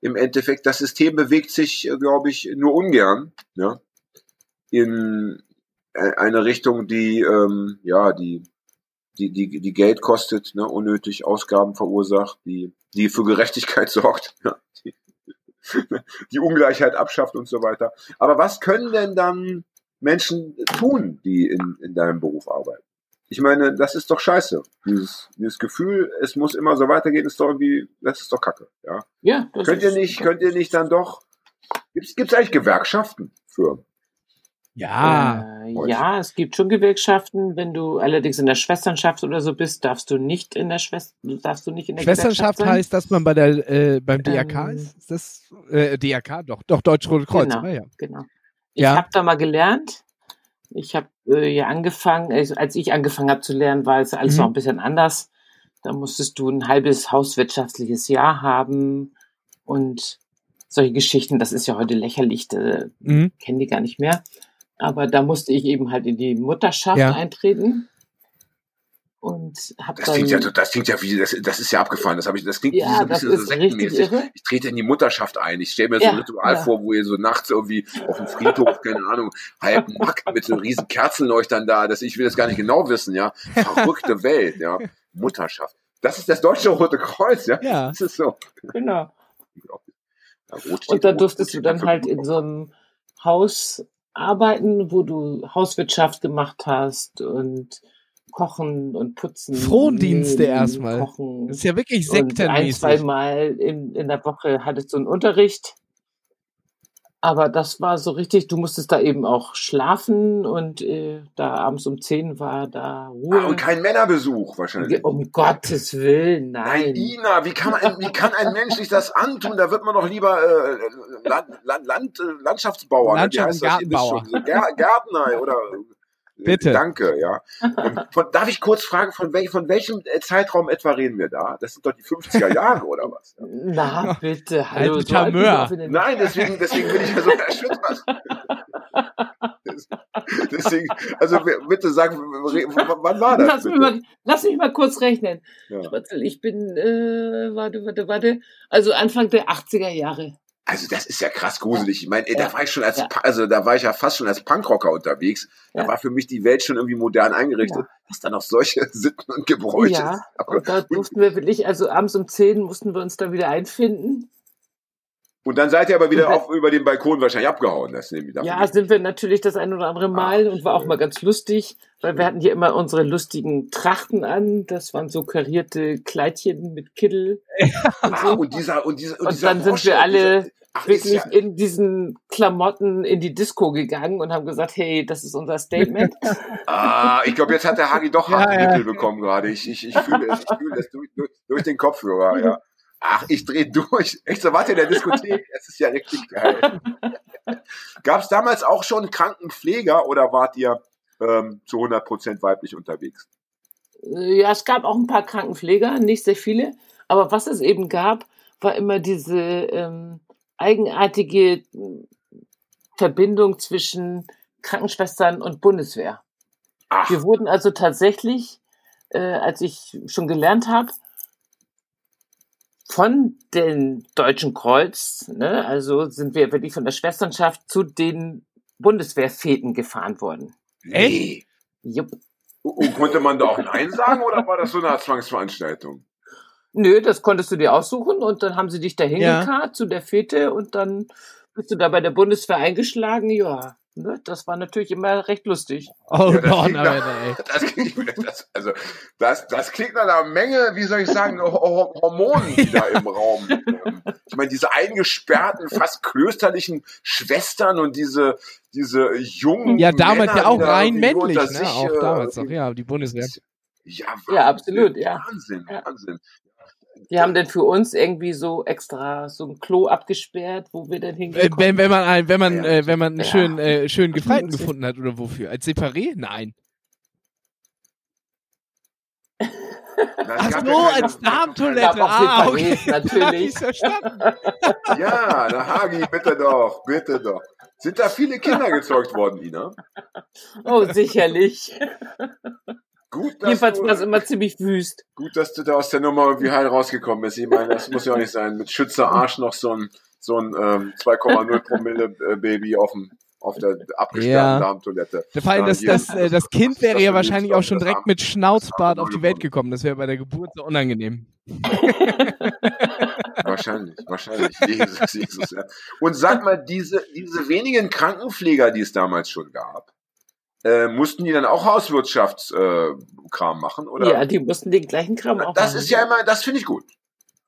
im Endeffekt, das System bewegt sich, glaube ich, nur ungern ja, in e, eine Richtung, die, ähm, ja, die, die, die, die Geld kostet, ne, unnötig Ausgaben verursacht, die, die für Gerechtigkeit sorgt, ja, die, die Ungleichheit abschafft und so weiter. Aber was können denn dann Menschen tun, die in, in deinem Beruf arbeiten. Ich meine, das ist doch scheiße. Dieses, dieses Gefühl, es muss immer so weitergehen, ist doch irgendwie, das ist doch Kacke, ja. Ja. könnt ihr nicht, könnt ihr nicht dann doch, gibt's, gibt's eigentlich Gewerkschaften für? Ja. Äh, ja, es gibt schon Gewerkschaften. Wenn du allerdings in der Schwesternschaft oder so bist, darfst du nicht in der Schwester, darfst du nicht in der Schwesternschaft heißt, dass man bei der äh, beim DRK Ähm, ist? Ist das äh, DRK? Doch, doch Deutsche Rote Kreuz. Genau. Ah, ja. Genau. Ich Ja. habe da mal gelernt. Ich habe äh, ja angefangen, also als ich angefangen habe zu lernen, war es alles Mhm. noch ein bisschen anders. Da musstest du ein halbes hauswirtschaftliches Jahr haben und solche Geschichten. Das ist ja heute lächerlich, da Mhm. kennen die gar nicht mehr. Aber da musste ich eben halt in die Mutterschaft Ja. eintreten und habe Das dann klingt ja, das klingt ja wie, das, das ist ja abgefahren. Das habe ich, das klingt Ja, so ein bisschen so sektenmäßig. Ich trete in die Mutterschaft ein. Ich stelle mir so Ja, ein Ritual ja. vor, wo ihr so nachts irgendwie auf dem Friedhof, keine Ahnung, halb nackt mit so riesen Kerzenleuchtern da. Das, ich will das gar nicht genau wissen, ja. Verrückte Welt, ja. Mutterschaft. Das ist das Deutsche Rote Kreuz, ja. Ja. Das ist so. genau. Und da durftest du dann halt in so einem Haus arbeiten, wo du Hauswirtschaft gemacht hast und kochen und putzen. Frondienste erstmal. Kochen. Das ist ja wirklich und ein, sektenmäßig. zwei Mal in, in der Woche hattest du einen Unterricht. Aber das war so richtig, du musstest da eben auch schlafen und äh, da abends um 10 war da Ruhe. Ah, und kein Männerbesuch wahrscheinlich. um Gottes Willen, Nein, nein. Ina, wie kann, man, wie kann ein Mensch sich das antun? Da wird man doch lieber äh, Land, Land, Land, äh, Landschaftsbauer. ne? Wie Landschafts- heißt das? und Gartenbauer. Gärtner oder Bitte. Danke, ja. Und von, darf ich kurz fragen, von, wel, von welchem äh, Zeitraum etwa reden wir da? Das sind doch die 50er Jahre oder was? Na, bitte, hallo. Alte so. Nein, deswegen, deswegen bin ich ja so erschüttert. Deswegen, also bitte sag, wann war das? Lass mich, mal, lass mich mal kurz rechnen. Ja. Ich bin, äh, warte, warte, warte. Also Anfang der 80er Jahre. Also das ist ja krass gruselig. Ich meine, ey, da war ich schon als, Ja. Also da war ich ja fast schon als Punkrocker unterwegs. Da Ja. war für mich die Welt schon irgendwie modern eingerichtet. Dass da noch solche Sitten und Gebräuche. Ja, und da durften wir wirklich, also abends um 10 mussten wir uns da wieder einfinden. Und dann seid ihr aber wieder auf, über den Balkon wahrscheinlich abgehauen. Das nehme ich davon Ja, sind wir natürlich das ein oder andere Mal Ach, und war auch mal ganz lustig, weil wir hatten hier immer unsere lustigen Trachten an. Das waren so karierte Kleidchen mit Kittel und Ah, so. und dieser, und dieser, und, Und dieser dann sind Brosche, wir alle- Dieser, Ach, wirklich ja, in diesen Klamotten in die Disco gegangen und haben gesagt, hey, das ist unser Statement. ah, ich glaube, jetzt hat der Hagi doch Ja, harte ja. Mittel bekommen gerade. Ich, ich, ich fühle es, ich fühle es durch, durch, durch den Kopfhörer, ja. Ach, ich drehe durch. Echt so, warte in der Diskothek. Es ist ja richtig geil. Gab es damals auch schon Krankenpfleger oder wart ihr ähm, zu 100% weiblich unterwegs? Ja, es gab auch ein paar Krankenpfleger, nicht sehr viele. Aber was es eben gab, war immer diese ähm, eigenartige ähm, Verbindung zwischen Krankenschwestern und Bundeswehr. Ach, Wir wurden also tatsächlich, äh, als ich schon gelernt habe, von den Deutschen Kreuz, ne, also sind wir wirklich von der Schwesternschaft zu den Bundeswehrfäten gefahren worden. nee. Jupp. Und konnte man da auch Nein sagen oder war das so eine Zwangsveranstaltung? Nö, das konntest du dir aussuchen und dann haben sie dich dahin Ja. gekarrt zu der Fete und dann bist du da bei der Bundeswehr eingeschlagen. Ja, ne, das war natürlich immer recht lustig. Oh, Ja, das Gott, klingt nach- ey. Das klingt, das, also, das, das klingt nach einer Menge, wie soll ich sagen, Ho- Ho- Hormonen, die da im Raum. ähm, Ich meine, diese eingesperrten, fast klösterlichen Schwestern und diese, diese jungen. Ja, damals Männer, ja auch rein männlich, ne? sich, Auch äh, damals noch, ja, die Bundeswehr. Ja, Ja, absolut, ja. Wahnsinn, Ja. Wahnsinn. Die haben dann für uns irgendwie so extra so ein Klo abgesperrt, wo wir dann Äh, hingehen wenn, wenn man ein, wenn man, Ja. äh, wenn man einen Ja. schönen, äh, schönen Gefreiten gefunden hat oder wofür? Als Separé? Nein. Ach so, als Darmtoilette. Ah, okay. Natürlich. Ja, na Hagi, bitte doch, bitte doch. Sind da viele Kinder gezeugt worden, Ina? Oh, sicherlich. Gut, dass Jedenfalls du, war es immer ziemlich wüst. Gut, dass du da aus der Nummer irgendwie heil rausgekommen bist. Ich meine, das muss ja auch nicht sein. Mit Schützer Arsch noch so ein, so ein ähm, 2,0 Promille äh, Baby auf dem auf der abgesperrten Ja. Darmtoilette. Vor allem, das, das, äh, das Kind wäre Das ja wahrscheinlich auch schon das direkt mit Schnauzbart das auf die Welt gekommen. Das wäre bei der Geburt so unangenehm. Wahrscheinlich, wahrscheinlich. Jesus, Jesus. Ja. Und sag mal, diese, diese wenigen Krankenpfleger, die es damals schon gab, äh, mussten die dann auch Hauswirtschaftskram äh, machen? Oder? Ja, die mussten den gleichen Kram auch Das machen. ist ja immer, das finde ich gut.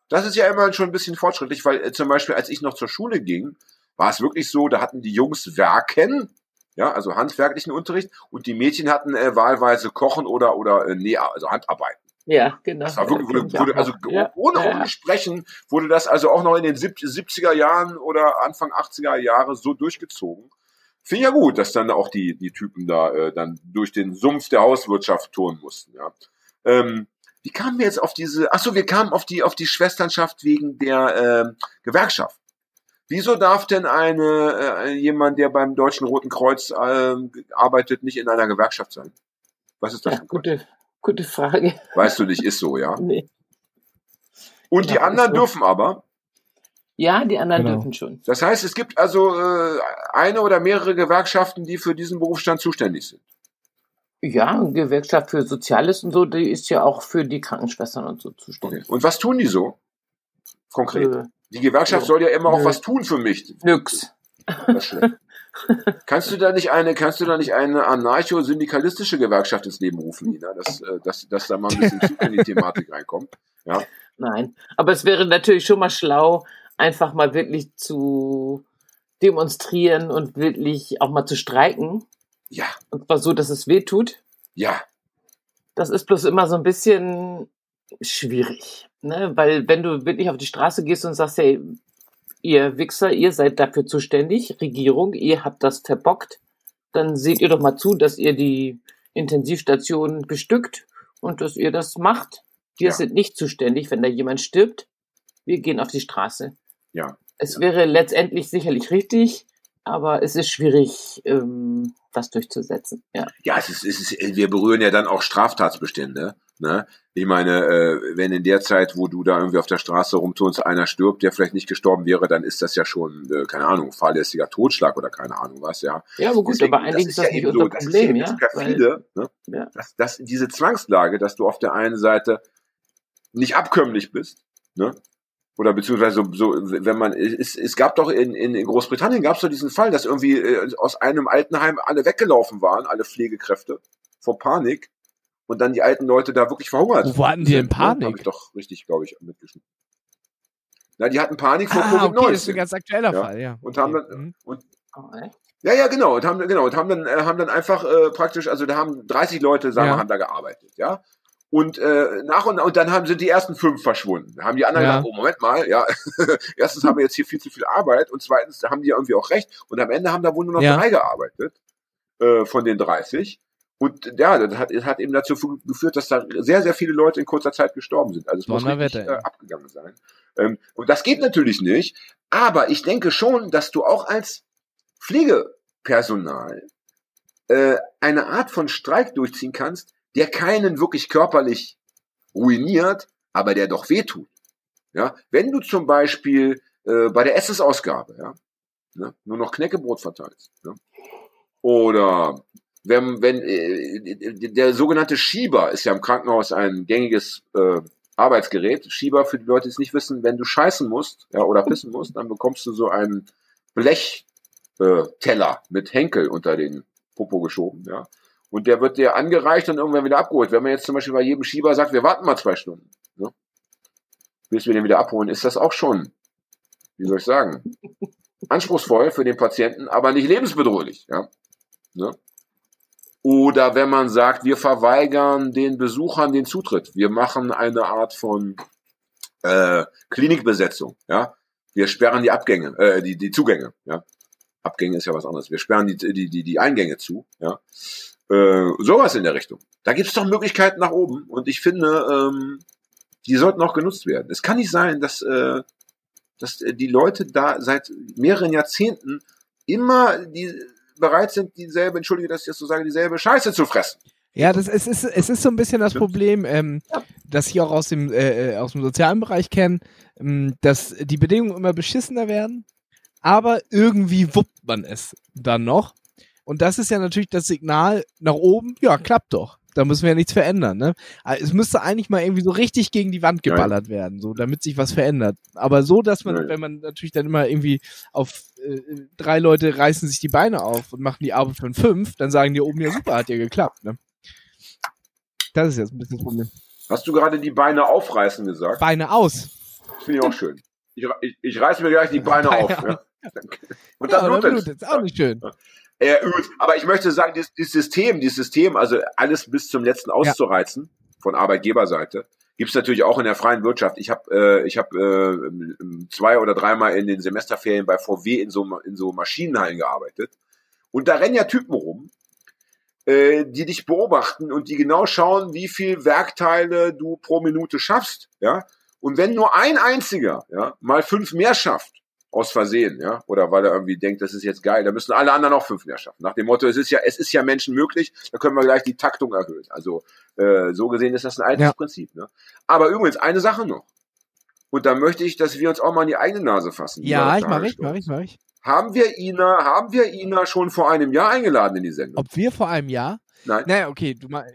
Das ist ja immer schon ein bisschen fortschrittlich, weil äh, zum Beispiel, als ich noch zur Schule ging, war es wirklich so, da hatten die Jungs Werken, ja, also handwerklichen Unterricht, und die Mädchen hatten äh, wahlweise Kochen oder oder äh, Näh, also Handarbeiten. Ja, genau. Das war wirklich, wurde, wurde also ja. ohne, ja. ohne Sprechen wurde das also auch noch in den sieb- 70er Jahren oder Anfang 80er Jahre so durchgezogen. Finde ich ja gut, dass dann auch die, die Typen da äh, dann durch den Sumpf der Hauswirtschaft touren mussten, ja. Ähm, wie kamen wir jetzt auf diese, ach so, wir kamen auf die, auf die Schwesternschaft wegen der ähm, Gewerkschaft. Wieso darf denn eine, äh, jemand, der beim Deutschen Roten Kreuz ähm, arbeitet, nicht in einer Gewerkschaft sein? Was ist das Ja, gute, gute Frage. Weißt du nicht, ist so, ja. Nee. Und die Ja, anderen ist so. dürfen aber. Ja, die anderen Genau. dürfen schon. Das heißt, es gibt also äh, eine oder mehrere Gewerkschaften, die für diesen Berufsstand zuständig sind. Ja, eine Gewerkschaft für Soziales und so, die ist ja auch für die Krankenschwestern und so Okay. zuständig. Und was tun die so? Konkret. Äh, Die Gewerkschaft ja. soll ja immer auch Nö. was tun für mich. nix. Kannst du da nicht eine, kannst du da nicht eine anarcho-syndikalistische Gewerkschaft ins Leben rufen, Nina, dass, äh, dass, dass da mal ein bisschen Zug in die Thematik reinkommt? Ja. Nein. Aber es wäre natürlich schon mal schlau, einfach mal wirklich zu demonstrieren und wirklich auch mal zu streiken. Ja, Und zwar so, dass es weh tut. ja, Das ist bloß immer so ein bisschen schwierig. Ne? Weil wenn du wirklich auf die Straße gehst und sagst, hey, ihr Wichser, ihr seid dafür zuständig, Regierung, ihr habt das verbockt, dann seht ihr doch mal zu, dass ihr die Intensivstation bestückt und dass ihr das macht. Wir Ja. sind nicht zuständig, wenn da jemand stirbt. Wir gehen auf die Straße. Ja. Es wäre letztendlich sicherlich richtig, aber es ist schwierig, ähm, das durchzusetzen. Ja. Ja, es ist, es ist, wir berühren ja dann auch Straftatsbestände. Ne? Ich meine, äh, wenn in der Zeit, wo du da irgendwie auf der Straße rumturnst, einer stirbt, der vielleicht nicht gestorben wäre, dann ist das ja schon, äh, keine Ahnung, fahrlässiger Totschlag oder keine Ahnung was, ja. Ja, aber gut, Deswegen, aber eigentlich ist das, nicht eben unser das Problem, ist ja. das perfide, ne? ja. dass, dass diese Zwangslage, dass du auf der einen Seite nicht abkömmlich bist, ne? Oder beziehungsweise so, so wenn man es, es gab doch in, in, in Großbritannien gab es doch diesen Fall, dass irgendwie äh, aus einem Altenheim alle weggelaufen waren, alle Pflegekräfte vor Panik und dann die alten Leute da wirklich verhungert. Wo hatten die denn ne? Hab Panik? ich doch richtig, glaube ich, mitgeschnitten. Na, die hatten Panik vor Ah, Covid-19. okay, das ist ein ganz aktueller Ja. Fall, ja. Und haben dann- Mhm. und Oh? Ja, ja, genau. Und haben, genau, und haben dann, äh, haben dann einfach äh, praktisch, also da haben 30 Leute, sagen wir, Ja. haben da gearbeitet, ja. Und äh, nach und und dann haben sind die ersten fünf verschwunden. Da haben die anderen Ja. gesagt, oh Moment mal, ja, erstens haben wir jetzt hier viel zu viel Arbeit und zweitens haben die irgendwie auch recht. Und am Ende haben da wohl nur noch Ja. drei gearbeitet äh, von den 30. Und ja, das hat, das hat eben dazu geführt, dass da sehr, sehr viele Leute in kurzer Zeit gestorben sind. Also es muss richtig äh, abgegangen sein. Ähm, und das geht natürlich nicht. Aber ich denke schon, dass du auch als Pflegepersonal äh, eine Art von Streik durchziehen kannst, der keinen wirklich körperlich ruiniert, aber der doch wehtut. Ja, wenn du zum Beispiel äh, bei der Essensausgabe ja, ne, nur noch Knäckebrot verteilst, ja, oder wenn, wenn äh, der sogenannte Schieber ist ja im Krankenhaus ein gängiges äh, Arbeitsgerät. Schieber für die Leute, die es nicht wissen, wenn du scheißen musst ja, oder pissen musst, dann bekommst du so einen Blech äh, mit Henkel unter den Popo geschoben, ja. Und der wird dir angereicht und irgendwann wieder abgeholt. Wenn man jetzt zum Beispiel bei jedem Schieber sagt, wir warten mal zwei Stunden, ne? bis wir den wieder abholen, ist das auch schon, wie soll ich sagen, anspruchsvoll für den Patienten, aber nicht lebensbedrohlich, ja. Ne? Oder wenn man sagt, wir verweigern den Besuchern den Zutritt. Wir machen eine Art von äh, Klinikbesetzung, ja. Wir sperren die Abgänge, äh, die, die Zugänge, ja. Abgänge ist ja was anderes. Wir sperren die, die, die, die Eingänge zu, ja. Äh, sowas in der Richtung. Da gibt es doch Möglichkeiten nach oben und ich finde, ähm, die sollten auch genutzt werden. Es kann nicht sein, dass, äh, dass äh, die Leute da seit mehreren Jahrzehnten immer die bereit sind, dieselbe, entschuldige, dass ich das so sage, dieselbe Scheiße zu fressen. Ja, das es ist es ist so ein bisschen das Ja. Problem, ähm, das ich auch aus dem äh, äh, aus dem sozialen Bereich kenne, ähm, dass die Bedingungen immer beschissener werden, aber irgendwie wuppt man es dann noch. Und das ist ja natürlich das Signal nach oben. Ja, klappt doch. Da müssen wir ja nichts verändern. Ne? Aber Es müsste eigentlich mal irgendwie so richtig gegen die Wand Ja. geballert werden, so damit sich was verändert. Aber so, dass man, Ja. wenn man natürlich dann immer irgendwie auf äh, drei Leute reißen sich die Beine auf und machen die Arbeit von fünf, dann sagen die oben ja super, hat ja geklappt. Ne? Das ist jetzt ein bisschen das Problem. Hast du gerade die Beine aufreißen gesagt? Beine aus. Das finde ich auch schön. Ich, ich, ich reiß mir gleich die Beine Beine auf. Ja. Und Ja, dann oder blutet blutet. Ist auch nicht schön. Äh, aber ich möchte sagen, dieses, dieses System, dieses System, also alles bis zum letzten auszureizen von Arbeitgeberseite, gibt's natürlich auch in der freien Wirtschaft. Ich habe äh, ich hab, äh, zwei oder dreimal in den Semesterferien bei VW in so, in so Maschinenhallen gearbeitet. Und da rennen ja Typen rum, äh, die dich beobachten und die genau schauen, wie viel Werkteile du pro Minute schaffst. Ja? Und wenn nur ein einziger ja, mal fünf mehr schafft, aus Versehen, ja, oder weil er irgendwie denkt, das ist jetzt geil, da müssen alle anderen auch fünf mehr schaffen. Nach dem Motto, es ist ja, es ist ja Menschen möglich, da können wir gleich die Taktung erhöhen. Also äh, so gesehen ist das ein altes Ja. Prinzip. Ne? Aber übrigens eine Sache noch. Und da möchte ich, dass wir uns auch mal in die eigene Nase fassen. Ja, ich mach Dr. ich, mach ich, mach ich. Haben wir Ina, haben wir Ina schon vor einem Jahr eingeladen in die Sendung? Ob wir vor einem Jahr? Nein. Naja, okay, du mal.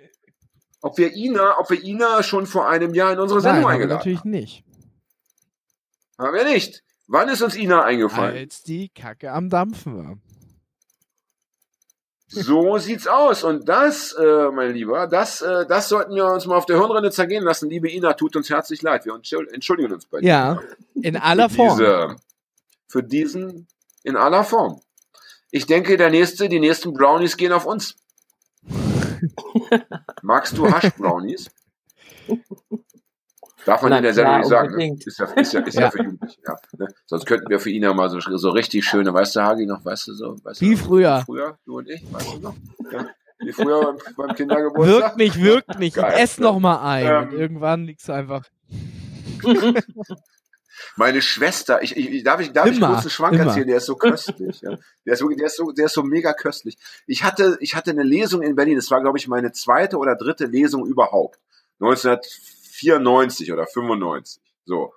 Ob wir Ina, ob wir Ina schon vor einem Jahr in unsere Nein, Sendung haben wir eingeladen natürlich nicht. haben? Haben wir nicht. Wann ist uns Ina eingefallen? Als die Kacke am Dampfen war. So sieht's aus. Und das, äh, mein Lieber, das, äh, das sollten wir uns mal auf der Hirnrinde zergehen lassen. Liebe Ina, tut uns herzlich leid. Wir entschuld- entschuldigen uns bei dir. Ja, in aller für Form. Diese, für diesen, in aller Form. Ich denke, der nächste, die nächsten Brownies gehen auf uns. Magst du Hasch-Brownies? Darf man Na in der Sendung nicht sagen. Ne? Ist ja, ist ja, ist ja. Ja. für Jugendliche. Ja, ne? Sonst könnten wir für ihn ja mal so, so richtig schöne, weißt du, Hagi, noch, weißt du so? Weißt Wie du, früher. Früher, du und ich, weißt du noch? Ja. Wie früher beim, beim Kindergeburtstag. Wirkt nicht, wirkt nicht. Geil, Ess ne? noch mal ein. Ähm. Und irgendwann liegst du einfach. Meine Schwester, ich, ich, darf ich, darf ich Immer, kurz einen Schwank immer. erzählen? Der ist so köstlich. Ja. Der ist der ist so, der ist so mega köstlich. Ich hatte, ich hatte eine Lesung in Berlin. Das war, glaube ich, meine zweite oder dritte Lesung überhaupt. 1994 oder 95. So.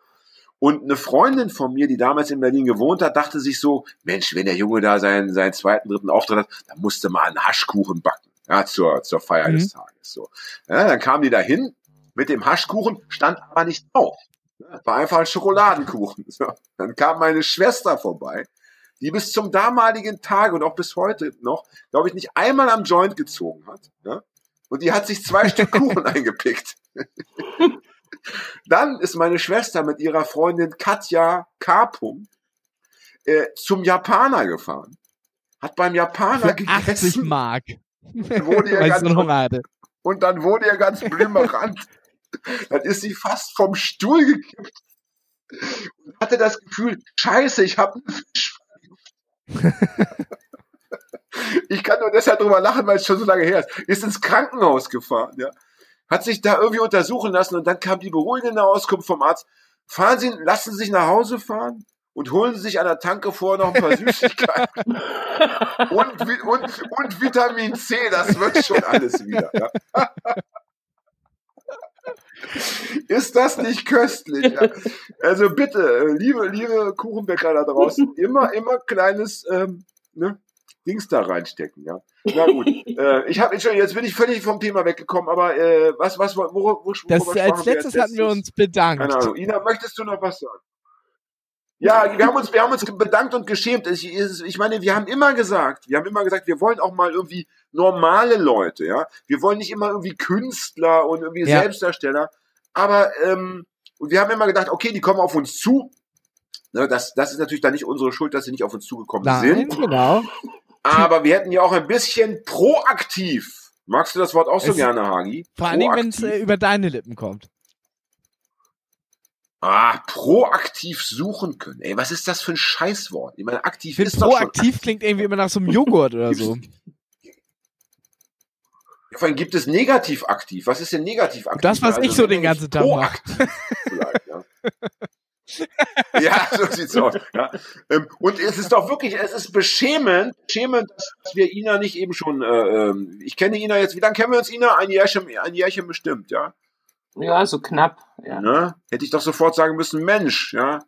Und eine Freundin von mir, die damals in Berlin gewohnt hat, dachte sich so, Mensch, wenn der Junge da seinen, seinen zweiten, dritten Auftritt hat, dann musste mal einen Haschkuchen backen. Ja, zur, zur Feier Mhm. des Tages. So. Ja, dann kam die da hin mit dem Haschkuchen, stand aber nicht drauf. Ja, War einfach ein Schokoladenkuchen. So. Dann kam meine Schwester vorbei, die bis zum damaligen Tag und auch bis heute noch, glaube ich, nicht einmal am Joint gezogen hat. Ja? Und die hat sich zwei Stück Kuchen eingepickt. Dann ist meine Schwester mit ihrer Freundin Katja K. Äh, zum Japaner gefahren. Hat beim Japaner Für gegessen. 80 Mark. Wurde ich ganz hatte. und dann wurde er ganz blümerant. dann ist sie fast vom Stuhl gekippt und hatte das Gefühl, scheiße, ich habe einen Fisch. ich kann nur deshalb drüber lachen, weil es schon so lange her ist. Ist ins Krankenhaus gefahren, ja. Hat sich da irgendwie untersuchen lassen und dann kam die beruhigende Auskunft vom Arzt. Fahren Sie, lassen Sie sich nach Hause fahren und holen Sie sich an der Tanke vor noch ein paar Süßigkeiten und, und, und Vitamin C, das wird schon alles wieder. Ja. Ist das nicht köstlich? Ja? Also bitte, liebe, liebe Kuchenbäcker da draußen, immer, immer kleines ähm, ne, Dings da reinstecken. Ja. Na gut, äh, ich habe Entschuldigung, jetzt bin ich völlig vom Thema weggekommen, aber äh, was, was, wo, wo, wo Das, worüber als letztes hatten wir uns bedankt. Keine Ahnung. Ina, möchtest du noch was sagen? Ja, wir haben uns, wir haben uns bedankt und geschämt. Ich, ich meine, wir haben immer gesagt, wir haben immer gesagt, wir wollen auch mal irgendwie normale Leute, ja. Wir wollen nicht immer irgendwie Künstler und irgendwie Ja. Selbstdarsteller. Aber ähm, und wir haben immer gedacht, okay, die kommen auf uns zu. Ne, das, das ist natürlich dann nicht unsere Schuld, dass sie nicht auf uns zugekommen Nein, sind. genau. Aber wir hätten ja auch ein bisschen proaktiv. Magst du das Wort auch so Es- gerne, Hagi? Vor Dingen, wenn es Proaktiv. äh, über deine Lippen kommt. Ah, proaktiv suchen können. Ey, was ist das für ein Scheißwort? Ich meine, aktiv Ich finde, ist doch schon. proaktiv klingt irgendwie immer nach so einem Joghurt oder so. Ja, Vor allem gibt es negativ aktiv. Was ist denn negativ aktiv? Das, was Also, ich so den ganzen Tag mache. proaktiv vielleicht, ja. ja, so sieht's aus. Ja. Ähm, Und es ist doch wirklich, es ist beschämend, beschämend, dass wir Ina nicht eben schon, äh, ähm, ich kenne Ina jetzt, wie lange kennen wir uns, Ina? Ein Jährchen, ein Jährchen bestimmt, ja. Ja, so knapp. Ja. Ne? Hätte ich doch sofort sagen müssen, Mensch, ja,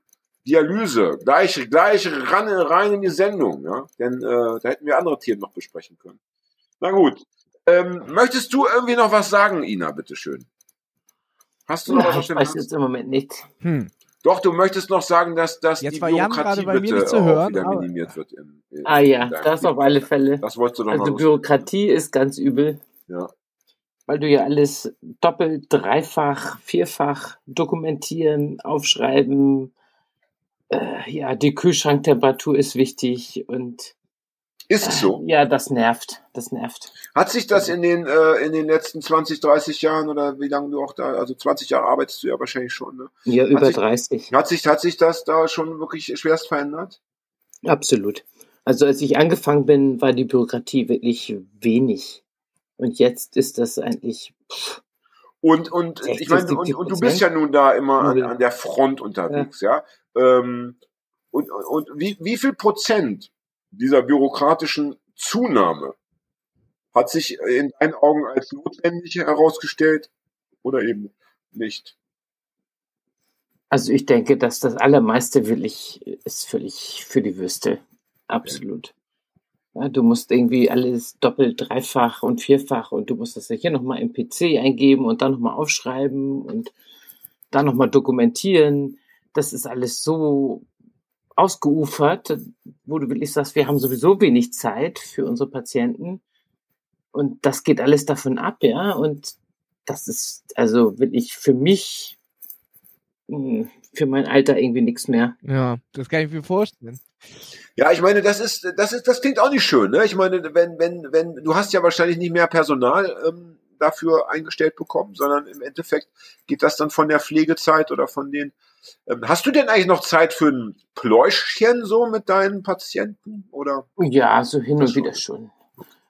Dialyse, gleich, gleich ran, rein in die Sendung, ja. Denn äh, da hätten wir andere Themen noch besprechen können. Na gut. Ähm, möchtest du irgendwie noch was sagen, Ina, bitteschön? Hast du noch was Na, auf ich dem weiß jetzt im Moment nicht. Hm. Doch, du möchtest noch sagen, dass, dass Jetzt die Bürokratie gerade bei mir bitte nicht zu auch hören, wieder minimiert wird. Im, im, Ah ja, das Team. auf alle Fälle. Das wolltest du noch Also Bürokratie ist ganz übel, Ja. weil du ja alles doppelt, dreifach, vierfach dokumentieren, aufschreiben. Äh, ja, die Kühlschranktemperatur ist wichtig und Ist es so? ja, das nervt. Das nervt. Hat sich das in den, äh, in den letzten 20, 30 Jahren oder wie lange du auch da, also 20 Jahre arbeitest du ja wahrscheinlich schon, ne? Ja, über sich- 30. Hat sich, hat sich das da schon wirklich schwerst verändert? Absolut. Also als ich angefangen bin, war die Bürokratie wirklich wenig. Und jetzt ist das eigentlich, pff, Und, und 60, ich meine, und, und du bist ja nun da immer an, an der Front unterwegs, ja. Ähm, und, und, und wie, wie viel Prozent dieser bürokratischen Zunahme hat sich in deinen Augen als notwendig herausgestellt oder eben nicht? also ich denke, dass das Allermeiste wirklich ist völlig für die Würste. Absolut. Ja, du musst irgendwie alles doppelt, dreifach und vierfach und du musst das ja hier nochmal im PC eingeben und dann nochmal aufschreiben und dann nochmal dokumentieren. Das ist alles so ausgeufert, wo du wirklich sagst, wir haben sowieso wenig Zeit für unsere Patienten. Und das geht alles davon ab, ja. Und das ist also wirklich für mich, mh, für mein Alter irgendwie nichts mehr. Ja, das kann ich mir vorstellen. Ja, ich meine, das ist, das ist, das klingt auch nicht schön, ne? Ich meine, wenn, wenn, wenn, du hast ja wahrscheinlich nicht mehr Personal ähm, dafür eingestellt bekommen, sondern im Endeffekt geht das dann von der Pflegezeit oder von den. Ähm, hast du denn eigentlich noch Zeit für ein Pläuschchen so mit deinen Patienten? Oder? Ja, so hin und wieder schon.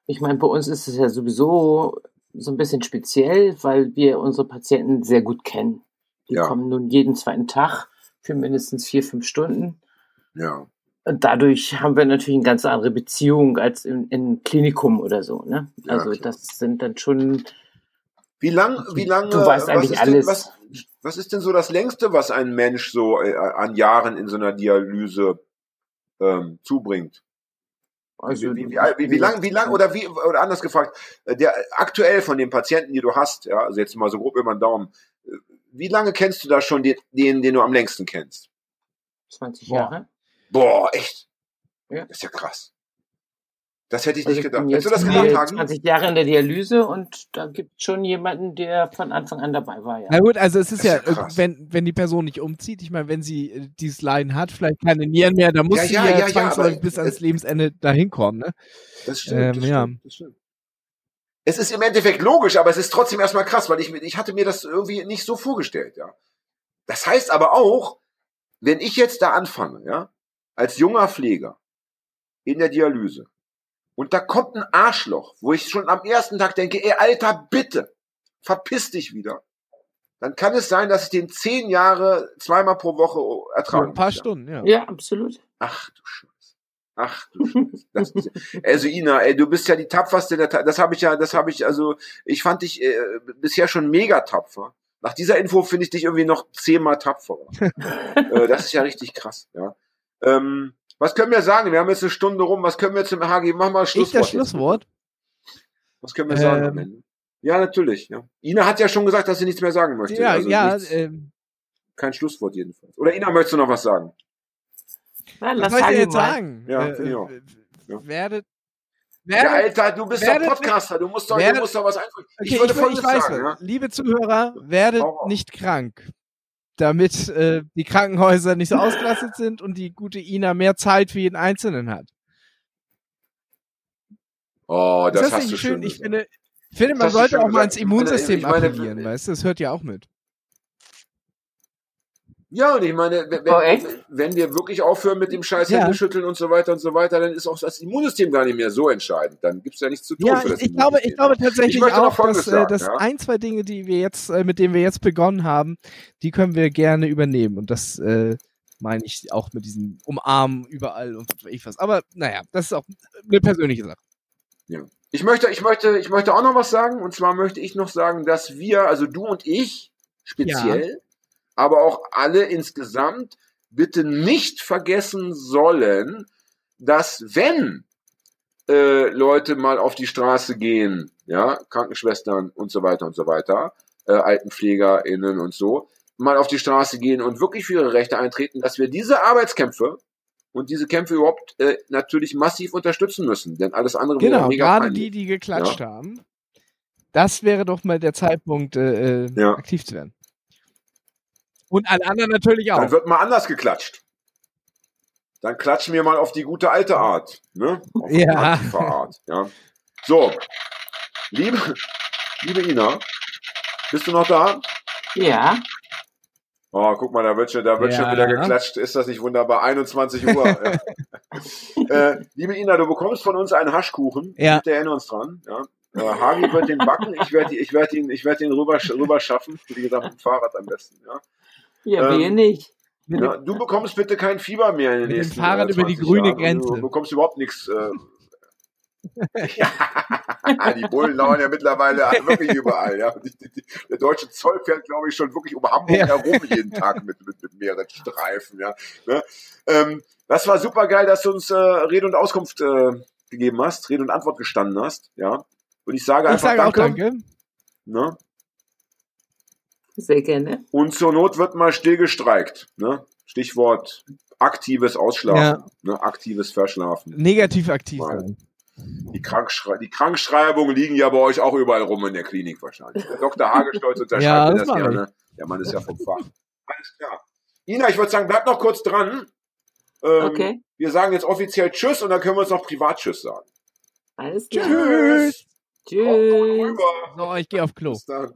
Ich meine, bei uns ist es ja sowieso so ein bisschen speziell, weil wir unsere Patienten sehr gut kennen. Die Ja. kommen nun jeden zweiten Tag für mindestens vier, fünf Stunden. Ja. Und dadurch haben wir natürlich eine ganz andere Beziehung als in, in Klinikum oder so. Ne? Ja, Also klar. das sind dann schon Wie lang, wie lange? Du weißt was eigentlich ist denn, alles. Was, was ist denn so das längste, was ein Mensch so äh, an Jahren in so einer Dialyse ähm, zubringt? also wie, wie, wie, wie lang, wie lang, oder wie, oder anders gefragt, äh, der aktuell von den Patienten, die du hast, ja, also jetzt mal so grob über den Daumen, äh, wie lange kennst du da schon den, den, den du am längsten kennst? 20 Boah. Jahre. Boah, echt? Ja. Das ist ja krass. Das hätte ich Also nicht ich gedacht. bin Hättest du das gedacht, hier Hagen? 20 Jahre in der Dialyse und da gibt es schon jemanden, der von Anfang an dabei war, ja. Na gut, also es ist ja, ist ja krass. wenn, wenn die Person nicht umzieht, ich meine, wenn sie äh, dieses Leiden hat, vielleicht keine Nieren mehr, dann muss Ja, sie ja, ja, zwangsläufig bis ans Lebensende dahin kommen, ne? Das stimmt, Ähm, das, ja. stimmt das stimmt. Es ist im Endeffekt logisch, aber es ist trotzdem erstmal krass, weil ich, ich hatte mir das irgendwie nicht so vorgestellt, ja. Das heißt aber auch, wenn ich jetzt da anfange, ja, als junger Pfleger in der Dialyse und da kommt ein Arschloch, wo ich schon am ersten Tag denke, ey, Alter, bitte, verpiss dich wieder, dann kann es sein, dass ich den zehn Jahre zweimal pro Woche ertragen ein paar muss, ja. Stunden, ja. Ja, absolut. Ach du Scheiße. Ach du Scheiße. Das ist, also Ina, ey, du bist ja die tapferste der Ta Das habe ich ja, das habe ich, also ich fand dich äh, bisher schon mega tapfer. Nach dieser Info finde ich dich irgendwie noch zehnmal tapferer. äh, das ist ja richtig krass, ja. Ähm, was können wir sagen? Wir haben jetzt eine Stunde rum. Was können wir zum HG? Mach mal Ich Schlusswort. das jetzt. Schlusswort? Was können wir sagen am Ähm, Ende? Ja, natürlich. Ja. Ina hat ja schon gesagt, dass sie nichts mehr sagen möchte. Ja, also ja, nichts, ähm, kein Schlusswort jedenfalls. Oder Ina, möchtest du noch was sagen? Na, was lass soll ich jetzt sagen? Ja, Äh, ich auch. äh, Ja. Werdet, Ja, werdet, Alter, du bist doch werdet- Podcaster. Du musst doch, du werdet- musst doch was einfallen. okay, ich würde ich, ich, folgendes weiß, sagen, ja. liebe Zuhörer, werdet nicht krank, damit äh, die Krankenhäuser nicht so ausgelastet sind und die gute Ina mehr Zeit für jeden Einzelnen hat. Oh, das, das hast du schön? schön. Ich finde, ich finde, man sollte auch mal ins Ich meine, Immunsystem ich meine, appellieren, weißt du? Das hört ja auch mit. Ja, und ich meine, wenn, Oh, wenn, wir wirklich aufhören mit dem Scheiß Ja. Händeschütteln und so weiter und so weiter, dann ist auch das Immunsystem gar nicht mehr so entscheidend. Dann gibt's ja nichts zu tun Ja, für das ich, ich glaube, ich glaube tatsächlich Ich auch, dass, Folgendes äh, sagen, dass ja. ein, zwei Dinge, die wir jetzt, äh, mit denen wir jetzt begonnen haben, die können wir gerne übernehmen. Und das äh, meine ich auch mit diesem Umarmen überall und was weiß ich was. Aber naja, das ist auch eine persönliche Sache. Ich möchte, ich möchte, ich möchte auch noch was sagen. Und zwar möchte ich noch sagen, dass wir, also du und ich speziell, aber auch alle insgesamt bitte nicht vergessen sollen, dass wenn äh, Leute mal auf die Straße gehen, ja, Krankenschwestern und so weiter und so weiter, äh, AltenpflegerInnen und so, mal auf die Straße gehen und wirklich für ihre Rechte eintreten, dass wir diese Arbeitskämpfe und diese Kämpfe überhaupt äh, natürlich massiv unterstützen müssen, denn alles andere wäre Genau, mega gerade peinlich. die, die geklatscht haben. Das wäre doch mal der Zeitpunkt, äh, äh, Ja. aktiv zu werden. Und alle anderen natürlich Dann auch. wird mal anders geklatscht. Dann klatschen wir mal auf die gute alte Art, ne? Auf die Ja. Art, ja. So, liebe, liebe Ina, bist du noch da? Ja. Oh, guck mal, da wird schon, da wird schon Ja. wieder geklatscht. Ist das nicht wunderbar? 21 Uhr. ja. äh, liebe Ina, du bekommst von uns einen Haschkuchen. Ja. Bitte erinnern uns dran. Ja. Äh, Hagi wird den backen. Ich werde ich werd ihn, ich werd ihn rüber, rüber schaffen. Wie gesagt, mit dem Fahrrad am besten. Ja. Ja, Ähm, wir nicht. Ja, du bekommst bitte kein Fieber mehr in den Mit dem nächsten Fahrrad äh, über die 20 grüne Jahren. Grenze. Du bekommst überhaupt nichts. Äh, ja, die Bullen lauern ja mittlerweile wirklich überall. Ja. Die, die, die, der deutsche Zoll fährt, glaube ich, schon wirklich um Hamburg Ja. herum jeden Tag mit, mit, mit mehreren Streifen. Ja. Ne? Ähm, das war super geil, dass du uns äh, Rede und Auskunft äh, gegeben hast, Rede und Antwort gestanden hast. Ja. Und ich sage ich einfach sage auch danke. danke. Ne? Sehr gerne. Und zur Not wird mal stillgestreikt. Ne? Stichwort aktives Ausschlafen, ne? aktives Verschlafen. Negativ aktiv Mal. sein. Die, Krankschrei die Krankschreibungen liegen ja bei euch auch überall rum in der Klinik wahrscheinlich. Der Dr. Hagestolz unterschreibt Ja, mir das das gerne. Der Mann ist ja vom Fach. Alles klar. Ina, ich würde sagen, bleib noch kurz dran. Ähm, Okay. Wir sagen jetzt offiziell Tschüss und dann können wir uns noch privat Tschüss sagen. Alles klar. Tschüss. Tschüss. rüber. So, ich gehe auf Klo. Bis dann.